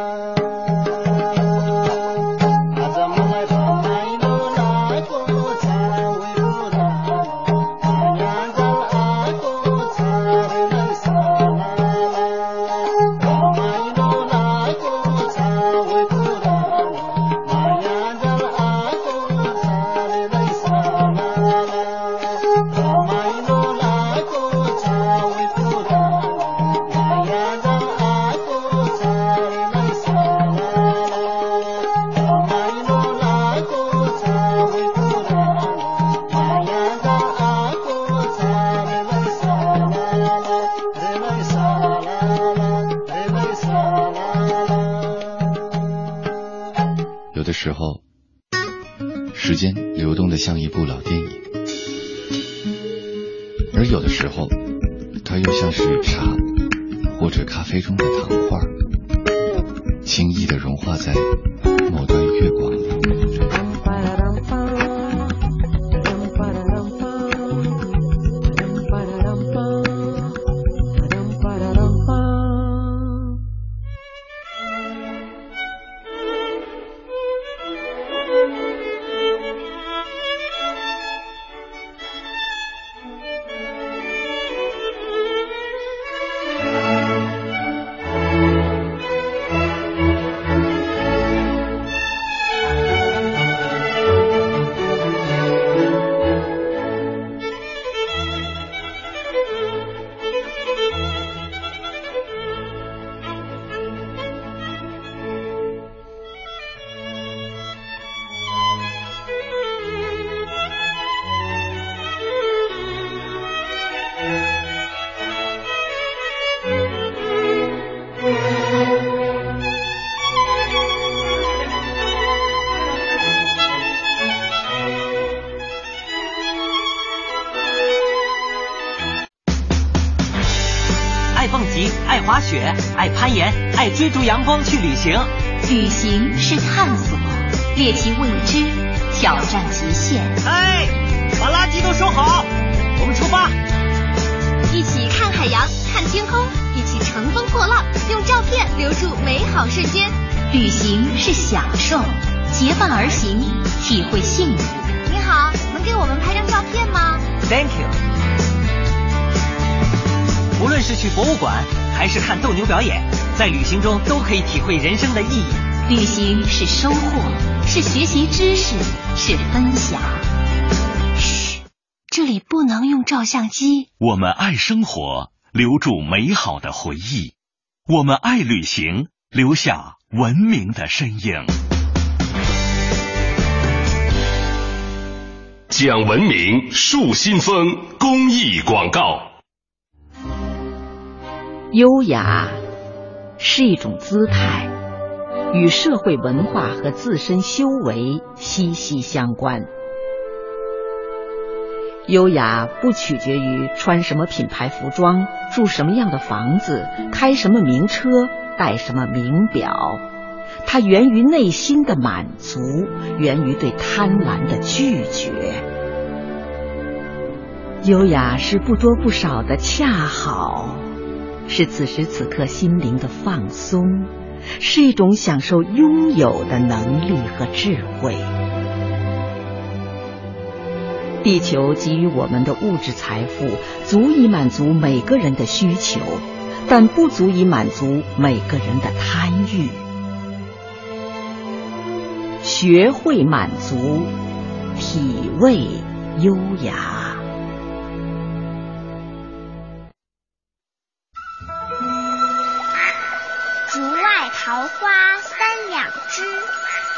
阳光去旅行。旅行是探索，猎奇未知，挑战极限。哎，把垃圾都收好，我们出发。一起看海洋，看天空，一起乘风破浪，用照片留住美好瞬间。旅行是享受，结伴而行，体会幸福。你好，能给我们拍张照片吗 Thank you。无论是去博物馆，还是看斗牛表演，在旅行中都可以体会人生的意义。旅行是收获，是学习知识，是分享。嘘，这里不能用照相机。我们爱生活，留住美好的回忆；我们爱旅行，留下文明的身影。讲文明树新风公益广告。优雅是一种姿态，与社会文化和自身修为息息相关。优雅不取决于穿什么品牌服装、住什么样的房子、开什么名车、戴什么名表，它源于内心的满足，源于对贪婪的拒绝。优雅是不多不少的恰好。是此时此刻心灵的放松，是一种享受拥有的能力和智慧。地球给予我们的物质财富足以满足每个人的需求，但不足以满足每个人的贪欲。学会满足，体味优雅。桃花三两枝，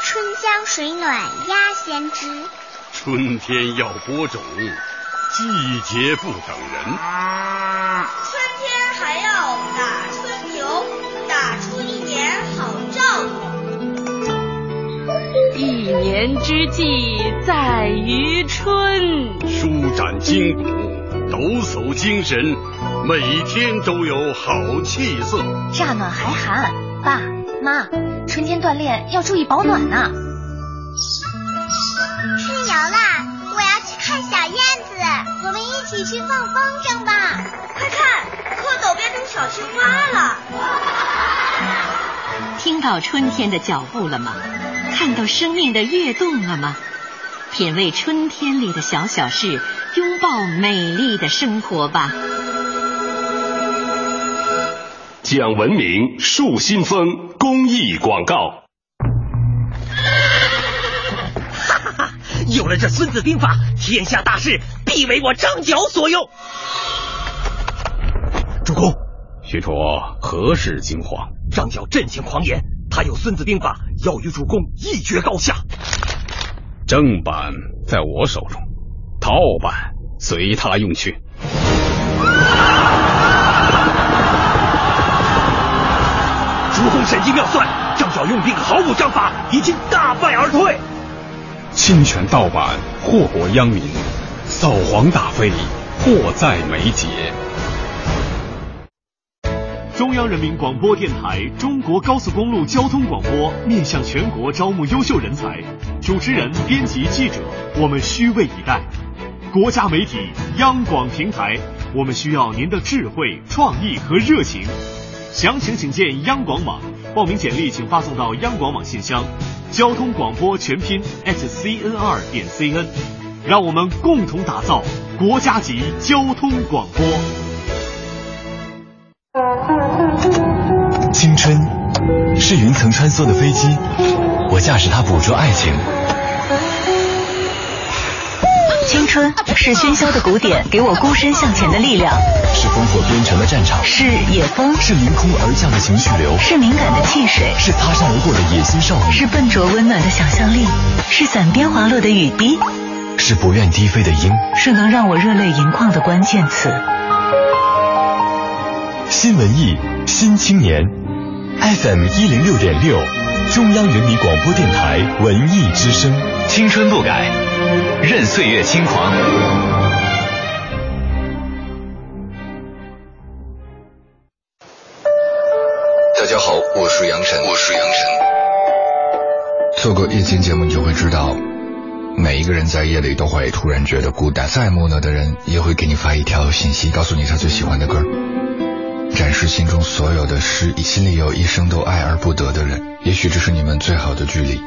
春江水暖鸭先知。春天要播种，季节不等人。春天还要打春牛，打出一年好兆头。一年之计在于春，舒展筋骨，抖擞精神，每天都有好气色。乍暖还寒，爸妈，春天锻炼要注意保暖呐、春游啦，我要去看小燕子，我们一起去放风筝吧！快看，蝌蚪变成小青蛙了。听到春天的脚步了吗？看到生命的跃动了吗？品味春天里的小小事，拥抱美丽的生活吧。讲文明树新风公益广告。哈哈哈！有了这《孙子兵法》，天下大事必为我张角所用。主公，许褚何事惊慌？张角阵前狂言，他有《孙子兵法》，要与主公一决高下。正版在我手中，套版随他用去。神机妙算，张角用兵毫无章法，已经大败而退。侵权盗版，祸国殃民，扫黄打非，迫在眉睫。中央人民广播电台中国高速公路交通广播面向全国招募优秀人才，主持人、编辑、记者，我们虚位以待。国家媒体央广平台，我们需要您的智慧、创意和热情。详情请见央广网，报名简历请发送到央广网信箱，交通广播全拼 @cn2 点 cn，让我们共同打造国家级交通广播。青春是云层穿梭的飞机，我驾驶它捕捉爱情。青春是喧嚣的鼓点，给我孤身向前的力量。是烽火边城的战场，是野风，是凌空而降的情绪流，是敏感的汽水，是擦身而过的野心少女，是笨拙温暖的想象力，是伞边滑落的雨滴，是不愿低飞的鹰，是能让我热泪盈眶的关键词。新文艺，新青年，FM 一零六点六，中央人民广播电台文艺之声，青春不改，任岁月轻狂。大家好，我是杨晨，我是杨晨。做过夜间节目，你就会知道，每一个人在夜里都会突然觉得孤单，再木讷的人也会给你发一条信息，告诉你他最喜欢的歌。展示心中所有的诗，心里有一生都爱而不得的人，也许这是你们最好的距离。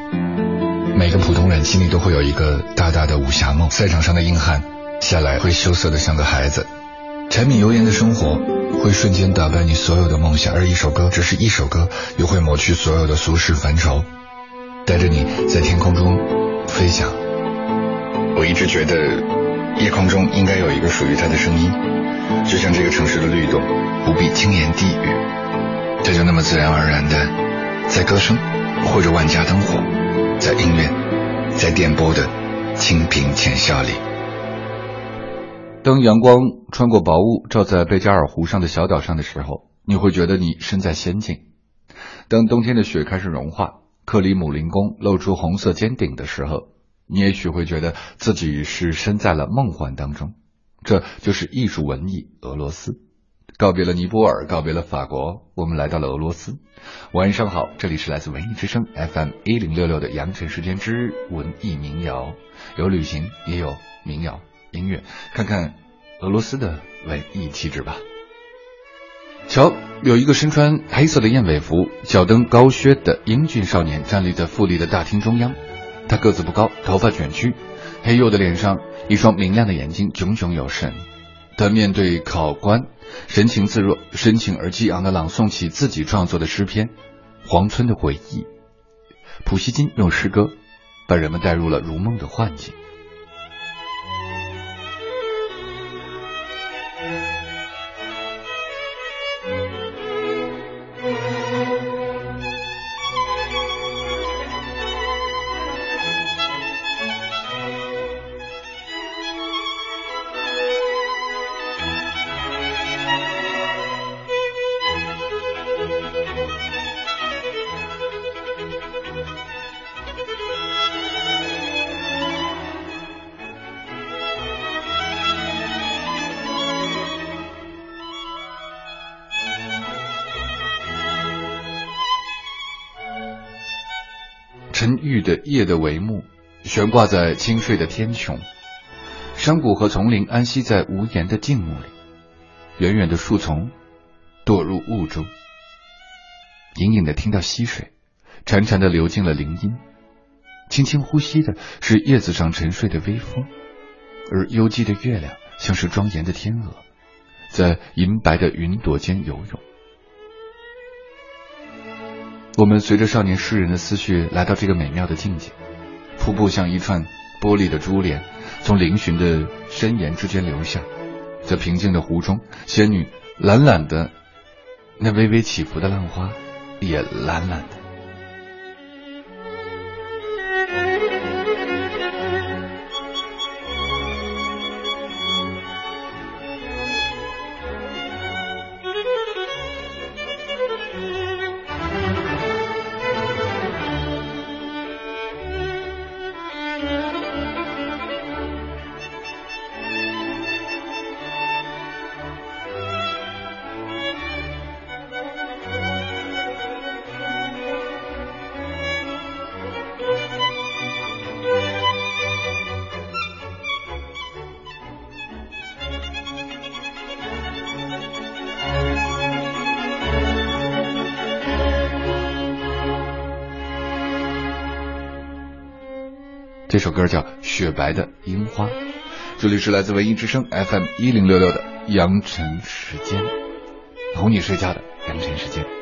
每个普通人心里都会有一个大大的武侠梦，赛场上的硬汉下来会羞涩的像个孩子，柴米油盐的生活会瞬间打败你所有的梦想，而一首歌，只是一首歌，又会抹去所有的俗世烦愁，带着你在天空中飞翔。我一直觉得夜空中应该有一个属于它的声音，就像这个城市的律动。不必轻言低语，他就那么自然而然的，在歌声或者万家灯火，在音乐，在电波的清平浅笑里。当阳光穿过薄雾，照在贝加尔湖上的小岛上的时候，你会觉得你身在仙境；当冬天的雪开始融化，克里姆林宫露出红色尖顶的时候，你也许会觉得自己是身在了梦幻当中。这就是艺术文艺俄罗斯。告别了尼泊尔，告别了法国，我们来到了俄罗斯。晚上好，这里是来自文艺之声 FM 一零六六的羊城时间之文艺民谣，有旅行，也有民谣音乐，看看俄罗斯的文艺气质吧。瞧，有一个身穿黑色的燕尾服、脚蹬高靴的英俊少年站立在富丽的大厅中央，他个子不高，头发卷曲，黑黝的脸上，一双明亮的眼睛炯炯有神。他面对考官，神情自若、深情而激昂的朗诵起自己创作的诗篇《黄村的回忆》。普希金用诗歌把人们带入了如梦的幻境。夜的帷幕悬挂在清睡的天穹，山谷和丛林安息在无言的静穆里，远远的树丛堕入雾中，隐隐的听到溪水潺潺的流进了林荫，轻轻呼吸的是叶子上沉睡的微风，而幽寂的月亮像是庄严的天鹅，在银白的云朵间游泳。我们随着少年诗人的思绪来到这个美妙的境界，瀑布像一串玻璃的珠帘，从嶙峋的山岩之间流下，在平静的湖中，仙女懒懒的，那微微起伏的浪花也懒懒的。首歌叫《雪白的樱花》，这里是来自文艺之声 FM 一零六六的羊城时间，哄你睡觉的羊城时间。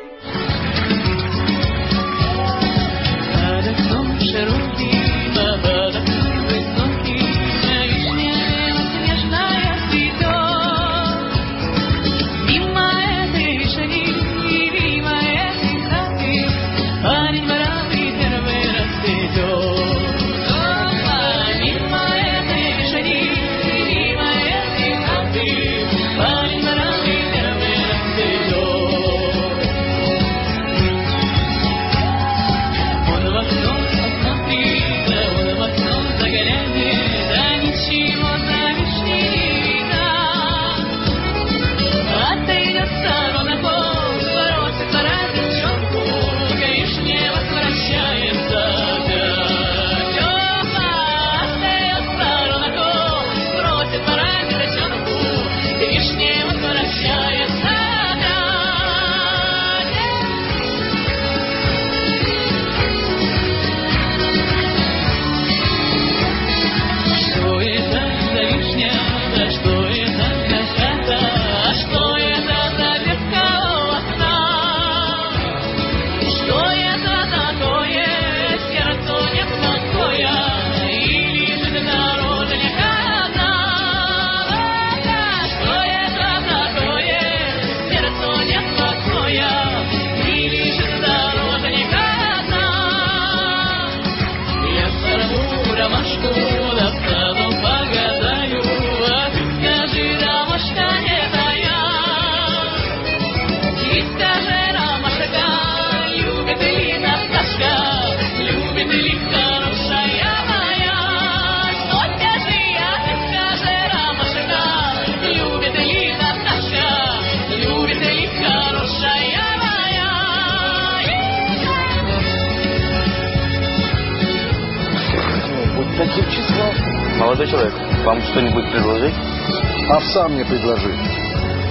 Овса мне предложи.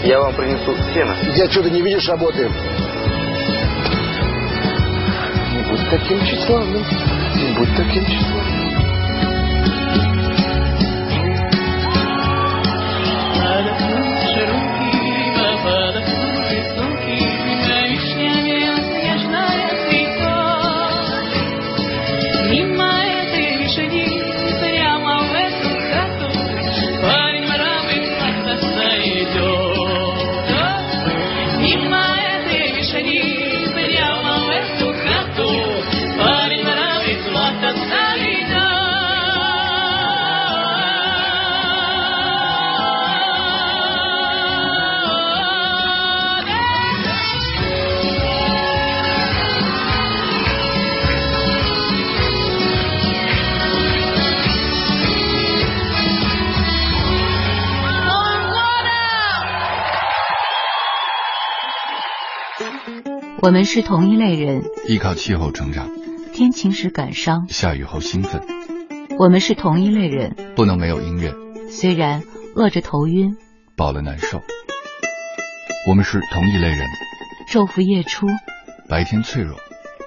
Я вам принесу сено. Иди отсюда, не видишь, работаем. Не будь таким тщеславным. Не будь таким тщеславным. 我们是同一类人，依靠气候成长，天晴时感伤；下雨后兴奋。我们是同一类人，不能没有音乐，虽然饿着头晕，饱了难受。我们是同一类人，昼伏夜出，白天脆弱，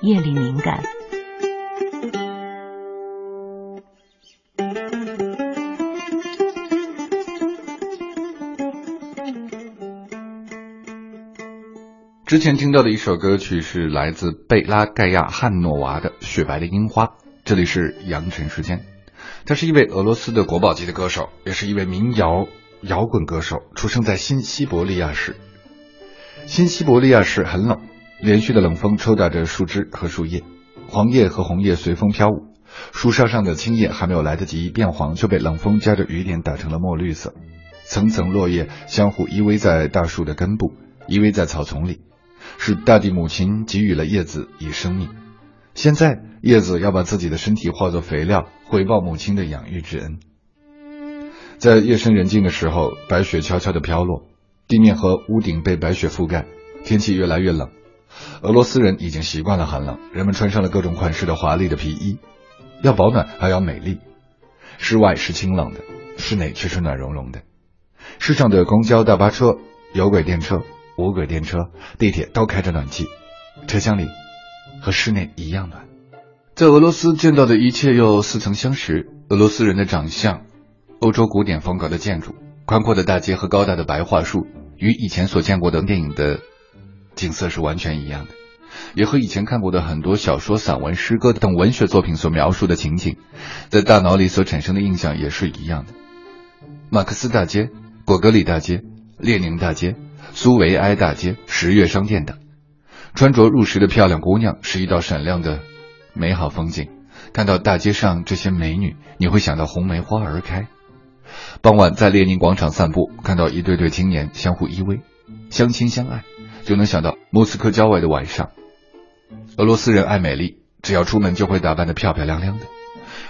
夜里敏感。之前听到的一首歌曲是来自贝拉盖亚汉诺娃的《雪白的樱花》。这里是扬尘时间，他是一位俄罗斯的国宝级的歌手，也是一位民谣摇滚歌手，出生在新西伯利亚市。新西伯利亚市很冷，连续的冷风抽打着树枝和树叶，黄叶和红叶随风飘舞，树梢上的青叶还没有来得及变黄，就被冷风夹着雨点打成了墨绿色。层层落叶相互依偎在大树的根部，依偎在草丛里。是大地母亲给予了叶子以生命，现在叶子要把自己的身体化作肥料，回报母亲的养育之恩。在夜深人静的时候，白雪悄悄地飘落，地面和屋顶被白雪覆盖，天气越来越冷。俄罗斯人已经习惯了寒冷，人们穿上了各种款式的华丽的皮衣，要保暖还要美丽。室外是清冷的，室内却是暖融融的。市上的公交、大巴车、有轨电车。无轨电车、地铁都开着暖气，车厢里和室内一样暖。在俄罗斯见到的一切又似曾相识。俄罗斯人的长相，欧洲古典风格的建筑，宽阔的大街和高大的白桦树，与以前所见过的电影的景色是完全一样的，也和以前看过的很多小说、散文、诗歌等文学作品所描述的情景，在大脑里所产生的印象也是一样的。马克思大街、果戈里大街、列宁大街。苏维埃大街、十月商店等，穿着入时的漂亮姑娘是一道闪亮的美好风景。看到大街上这些美女，你会想到红梅花儿开。傍晚在列宁广场散步，看到一对对青年相互依偎、相亲相爱，就能想到莫斯科郊外的晚上。俄罗斯人爱美丽，只要出门就会打扮得漂漂亮亮的。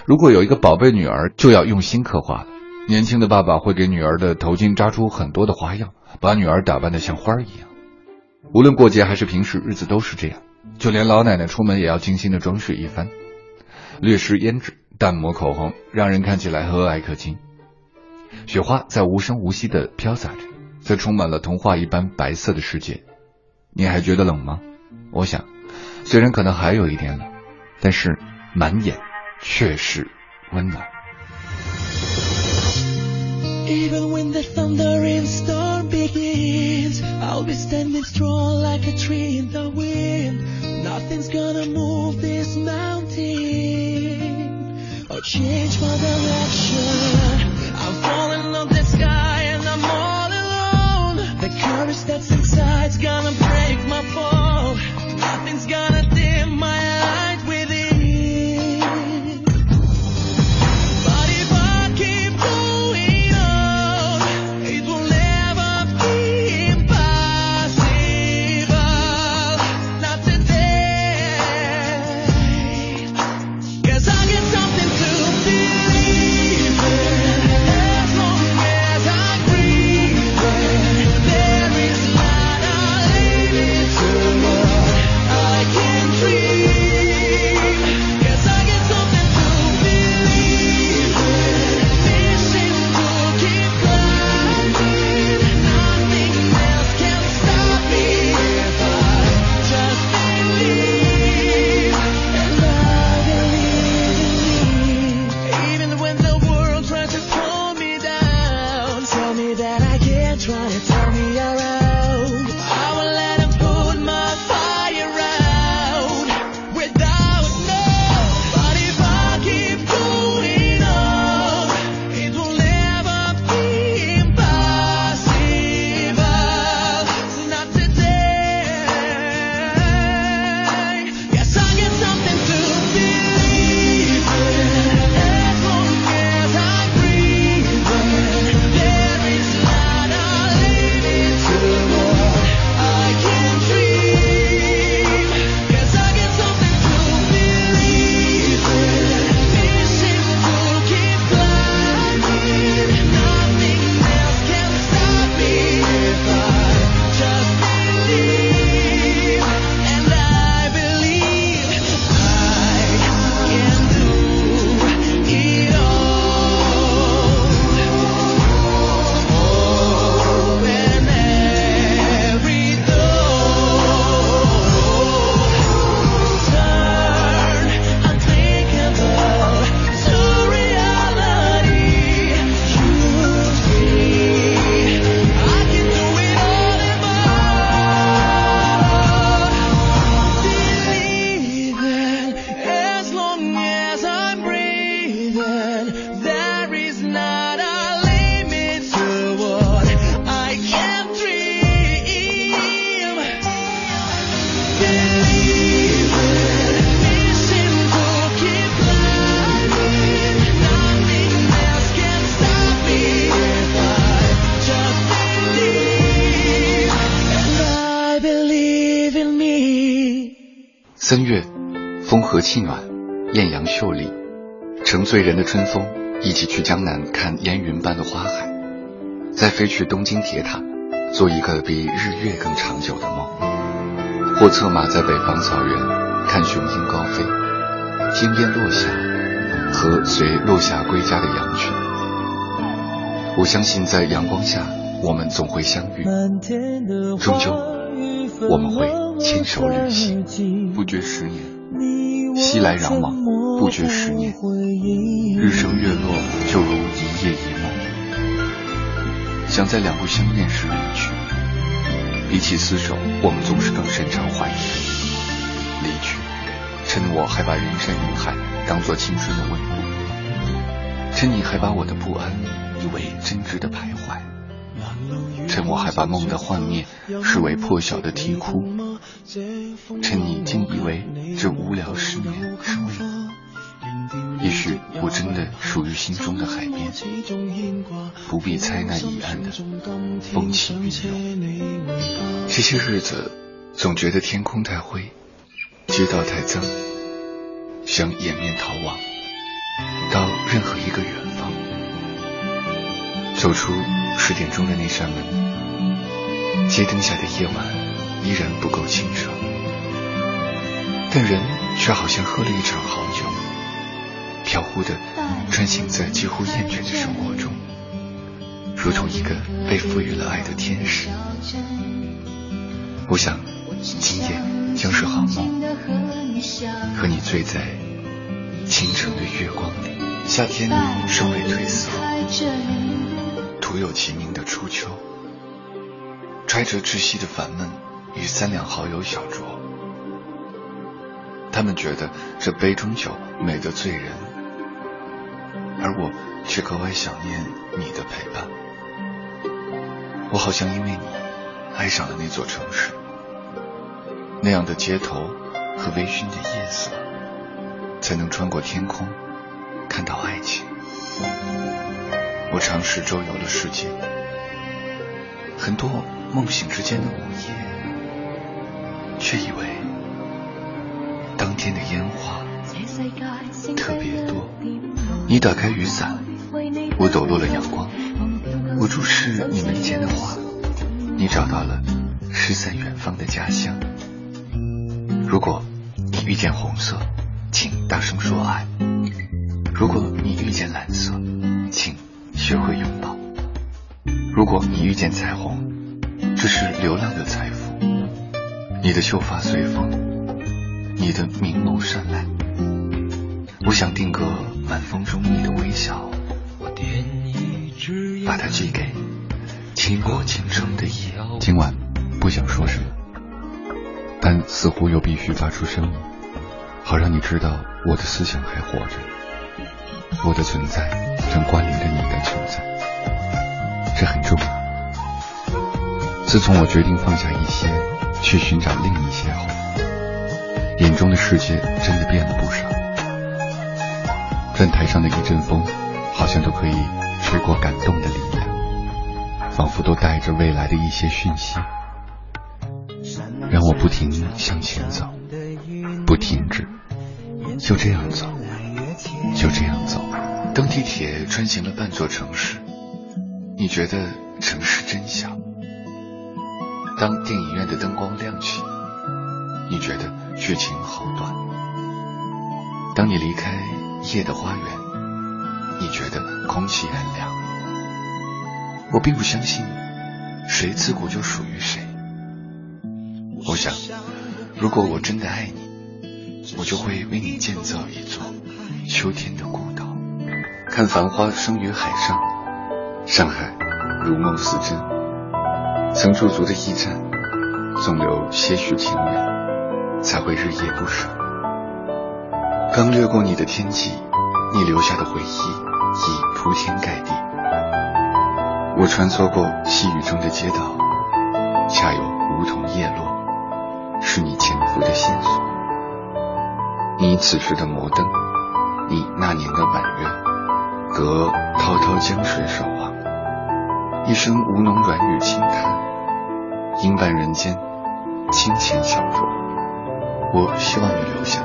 如果有一个宝贝女儿，就要用心刻画了。年轻的爸爸会给女儿的头巾扎出很多的花样。把女儿打扮的像花儿一样，无论过节还是平时日子都是这样。就连老奶奶出门也要精心的装饰一番，略施胭脂，淡抹口红，让人看起来和蔼可亲。雪花在无声无息的飘洒着，在充满了童话一般白色的世界。你还觉得冷吗？我想，虽然可能还有一点冷，但是满眼却是温暖。Even when the I'll be standing strong like a tree in the wind. Nothing's gonna move this mountain or change my direction. I'm falling off the sky and I'm all alone. The courage that's inside's gonna break my fall. 三月，风和气暖，艳阳秀丽，乘醉人的春风，一起去江南看烟云般的花海，再飞去东京铁塔，做一个比日月更长久的梦，或策马在北方草原看雄鹰高飞，天边落下，和随落霞归家的羊群。我相信在阳光下，我们总会相遇，终究我们会牵手旅行，不觉十年，熙来攘往，不觉十年，日升月落，就如一夜一梦。想在两不相恋时离去，比起厮守，我们总是更擅长怀疑。离去，趁我还把人山人海当作青春的温度，趁你还把我的不安以为真挚的徘徊，趁我还把梦的幻灭视为破晓的啼哭，趁你竟以为这无聊失眠是为也许我真的属于心中的海边，不必猜那彼岸的风起云涌。这些日子总觉得天空太灰，街道太脏，想掩面逃亡，到任何一个远方，走出十点钟的那扇门。街灯下的夜晚依然不够清澈，但人却好像喝了一场好酒。飘忽的穿行在几乎厌倦的生活中，如同一个被赋予了爱的天使。我想，今夜将是好梦，和你醉在清晨的月光里。夏天尚未褪色，徒有其名的初秋，揣着窒息的烦闷，与三两好友小酌。他们觉得这杯中酒美得醉人。而我却格外想念你的陪伴。我好像因为你爱上了那座城市，那样的街头和微醺的夜色，才能穿过天空看到爱情。我尝试周游了世界，很多梦醒之间的午夜，却以为当天的烟花特别多。你打开雨伞，我抖落了阳光。我注视你门前的花，你找到了失散远方的家乡。如果你遇见红色，请大声说爱；如果你遇见蓝色，请学会拥抱；如果你遇见彩虹，这是流浪的财富。你的秀发随风，你的明眸善睐。我想定格晚风中你的微笑，把它寄给倾国倾城的夜。今晚不想说什么，但似乎又必须发出声音，好让你知道我的思想还活着，我的存在正关联着你的存在，这很重要。自从我决定放下一些，去寻找另一些后，眼中的世界真的变了不少。站台上的一阵风，好像都可以吹过感动的力量，仿佛都带着未来的一些讯息，让我不停向前走，不停止，就这样走，就这样走。当地铁穿行了半座城市，你觉得城市真小；当电影院的灯光亮起，你觉得剧情好短；当你离开。夜的花园，你觉得空气很凉。我并不相信谁自古就属于谁。我想，如果我真的爱你，我就会为你建造一座秋天的孤岛。看繁花生于海上，上海如梦似真。曾驻足的驿站，总留些许情缘，才会日夜不舍。刚掠过你的天际，你留下的回忆已铺天盖地。我穿梭过细雨中的街道，恰有梧桐叶落，是你潜伏的线索。你此时的摩登，你那年的满月，隔滔滔江水守望，一声吴侬软语轻叹，应伴人间清浅小酌。我希望你留下，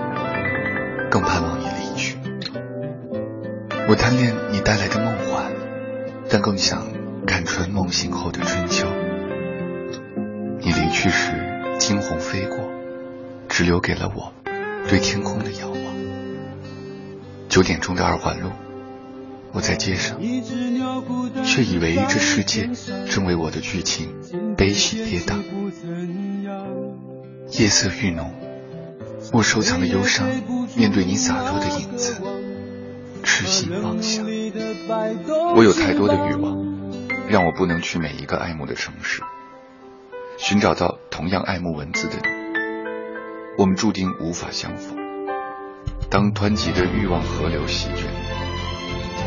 更盼望你离去。我贪恋你带来的梦幻，但更想看穿梦醒后的春秋。你离去时，惊鸿飞过，只留给了我对天空的遥望。九点钟的二环路，我在街上，却以为这世界正为我的剧情悲喜跌宕。夜色愈浓，我收藏的忧伤，面对你洒脱的影子，痴心妄想。我有太多的欲望，让我不能去每一个爱慕的城市，寻找到同样爱慕文字的你。我们注定无法相逢。当湍急的欲望河流席卷，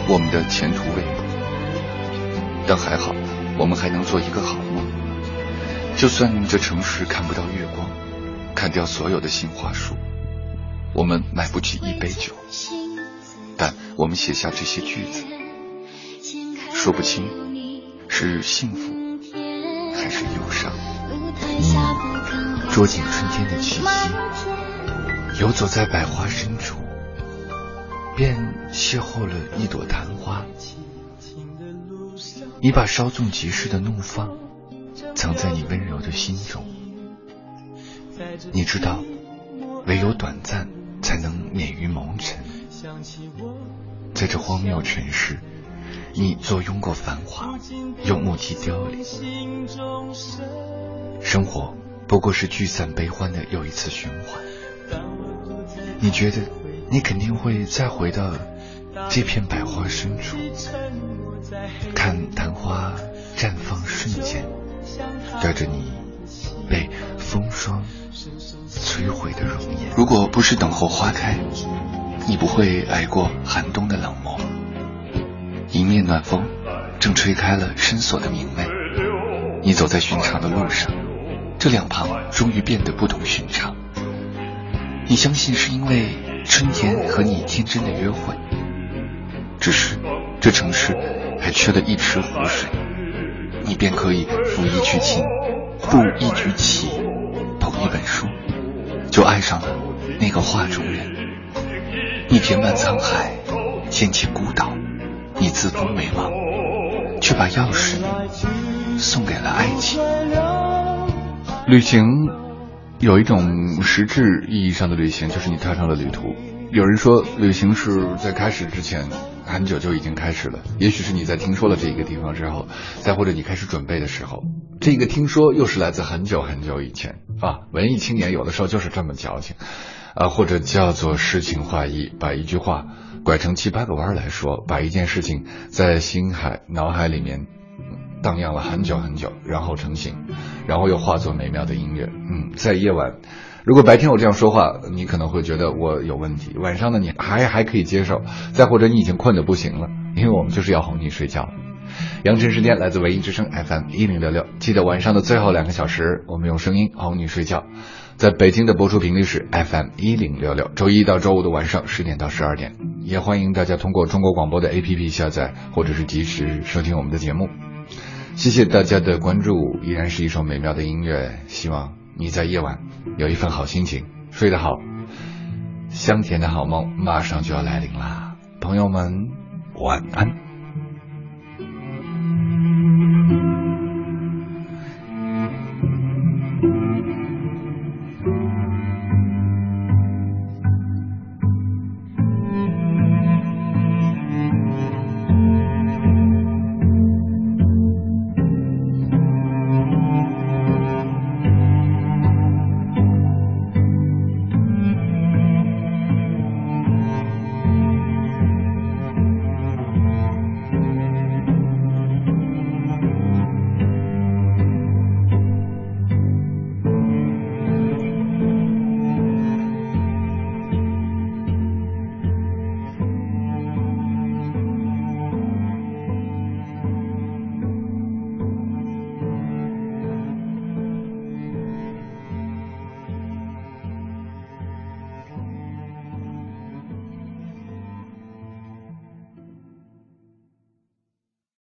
我们的前途未卜。但还好，我们还能做一个好梦。就算这城市看不到月光，砍掉所有的杏花树，我们买不起一杯酒，但我们写下这些句子，说不清是幸福还是忧伤。捉紧春天的气息，游走在百花深处，便邂逅了一朵昙花。你把稍纵即逝的怒放藏在你温柔的心中。你知道，唯有短暂才能免于蒙尘。在这荒谬城市，你坐拥过繁华，又目击凋零。生活不过是聚散悲欢的又一次循环。你觉得，你肯定会再回到这片百花深处，看昙花绽放瞬间，带着你被风霜摧毁的容颜。如果不是等候花开，你不会挨过寒冬的冷漠。迎面暖风正吹开了深锁的明媚，你走在寻常的路上，这两旁终于变得不同寻常。你相信是因为春天和你天真的约会，只是这城市还缺了一池湖水，你便可以拂一曲琴，步一局棋，捧一本书，就爱上了那个画中人。你填满沧海，掀起孤岛，你自封为王，却把钥匙送给了爱情。旅行。有一种实质意义上的旅行，就是你踏上了旅途。有人说，旅行是在开始之前很久就已经开始了。也许是你在听说了这一个地方之后，再或者你开始准备的时候，这个听说又是来自很久很久以前啊。文艺青年有的时候就是这么矫情啊，或者叫做诗情画意，把一句话拐成七八个弯来说，把一件事情在心海脑海里面。荡漾了很久很久，然后成型，然后又化作美妙的音乐。嗯，在夜晚，如果白天我这样说话，你可能会觉得我有问题；晚上呢，你还还可以接受。再或者你已经困得不行了，因为我们就是要哄你睡觉。阳晨时间来自文艺之声 FM 一零六六，记得晚上的最后两个小时，我们用声音哄你睡觉。在北京的播出频率是 FM 一零六六，周一到周五的晚上十点到十二点。也欢迎大家通过中国广播的 APP 下载或者是及时收听我们的节目。谢谢大家的关注，依然是一首美妙的音乐。希望你在夜晚有一份好心情，睡得好，香甜的好梦马上就要来临啦，朋友们，晚安。